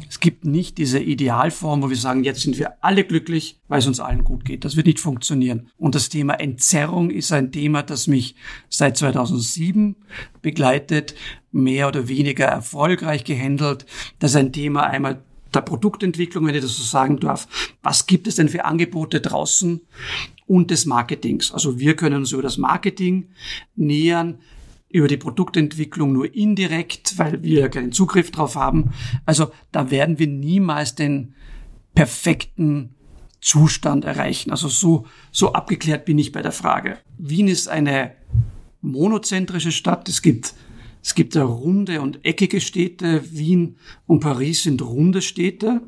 Es gibt nicht diese Idealform, wo wir sagen, jetzt sind wir alle glücklich, weil es uns allen gut geht. Das wird nicht funktionieren. Und das Thema Entzerrung ist ein Thema, das mich seit 2007 begleitet, mehr oder weniger erfolgreich gehandelt. Das ist ein Thema einmal der Produktentwicklung, wenn ich das so sagen darf. Was gibt es denn für Angebote draußen und des Marketings? Also wir können uns über das Marketing nähern, über die Produktentwicklung nur indirekt, weil wir keinen Zugriff drauf haben. Also da werden wir niemals den perfekten Zustand erreichen. Also so, so abgeklärt bin ich bei der Frage. Wien ist eine monozentrische Stadt. Es gibt Es gibt ja runde und eckige Städte. Wien und Paris sind runde Städte.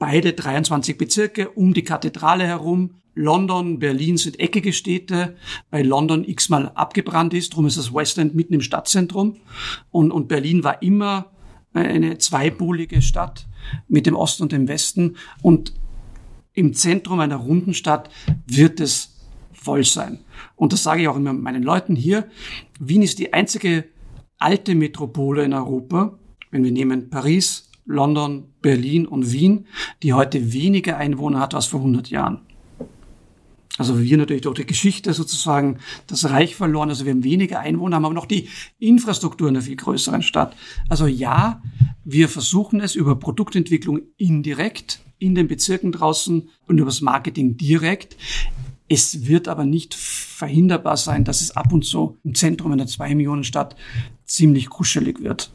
Beide 23 Bezirke um die Kathedrale herum. London, Berlin sind eckige Städte, weil London x-mal abgebrannt ist. Darum ist das West End mitten im Stadtzentrum. Und, und Berlin war immer eine zweipolige Stadt mit dem Osten und dem Westen. Und im Zentrum einer runden Stadt wird es voll sein. Und das sage ich auch immer meinen Leuten hier. Wien ist die einzige alte Metropole in Europa. Wenn wir nehmen Paris, London, Berlin und Wien, die heute weniger Einwohner hat als vor 100 Jahren. Also wir natürlich durch die Geschichte sozusagen das Reich verloren. Also wir haben weniger Einwohner, haben aber noch die Infrastruktur in einer viel größeren Stadt. Also ja, wir versuchen es über Produktentwicklung indirekt in den Bezirken draußen und über das Marketing direkt. Es wird aber nicht verhinderbar sein, dass es ab und zu im Zentrum einer zwei Millionen Stadt ziemlich kuschelig wird.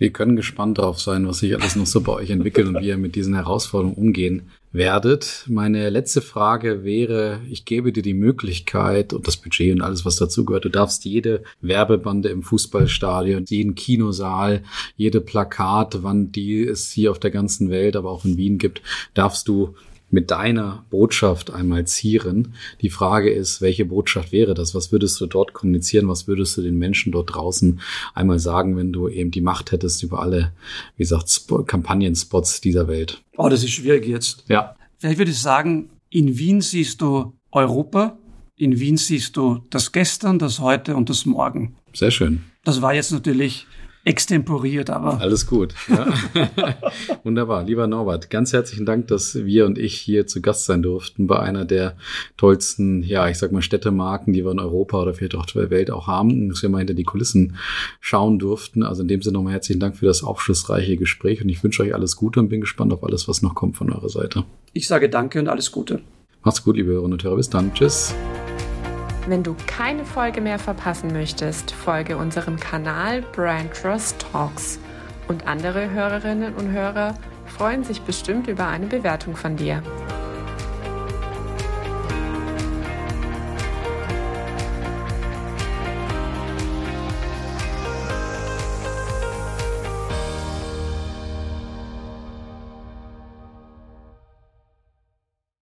Wir können gespannt darauf sein, was sich alles noch so bei euch entwickelt und wie ihr mit diesen Herausforderungen umgehen werdet. Meine letzte Frage wäre, ich gebe dir die Möglichkeit und das Budget und alles, was dazugehört. Du darfst jede Werbebande im Fußballstadion, jeden Kinosaal, jede Plakatwand, die es hier auf der ganzen Welt, aber auch in Wien gibt, darfst du mit deiner Botschaft einmal zieren. Die Frage ist, welche Botschaft wäre das? Was würdest du dort kommunizieren? Was würdest du den Menschen dort draußen einmal sagen, wenn du eben die Macht hättest über alle, wie gesagt, Kampagnenspots dieser Welt? Oh, das ist schwierig jetzt. Ja. Vielleicht würde ich sagen, in Wien siehst du Europa, in Wien siehst du das Gestern, das Heute und das Morgen. Sehr schön. Das war jetzt natürlich extemporiert, aber. Alles gut. Ja. Wunderbar. Lieber Norbert, ganz herzlichen Dank, dass wir und ich hier zu Gast sein durften bei einer der tollsten, ja, ich sag mal Städtemarken, die wir in Europa oder vielleicht auch der Welt auch haben, dass wir mal hinter die Kulissen schauen durften. Also in dem Sinne nochmal herzlichen Dank für das aufschlussreiche Gespräch und ich wünsche euch alles Gute und bin gespannt auf alles, was noch kommt von eurer Seite. Ich sage danke und alles Gute. Macht's gut, liebe Hörerinnen und Hörer. Bis dann. Tschüss. Wenn du keine Folge mehr verpassen möchtest, folge unserem Kanal Brand Trust Talks. Und andere Hörerinnen und Hörer freuen sich bestimmt über eine Bewertung von dir.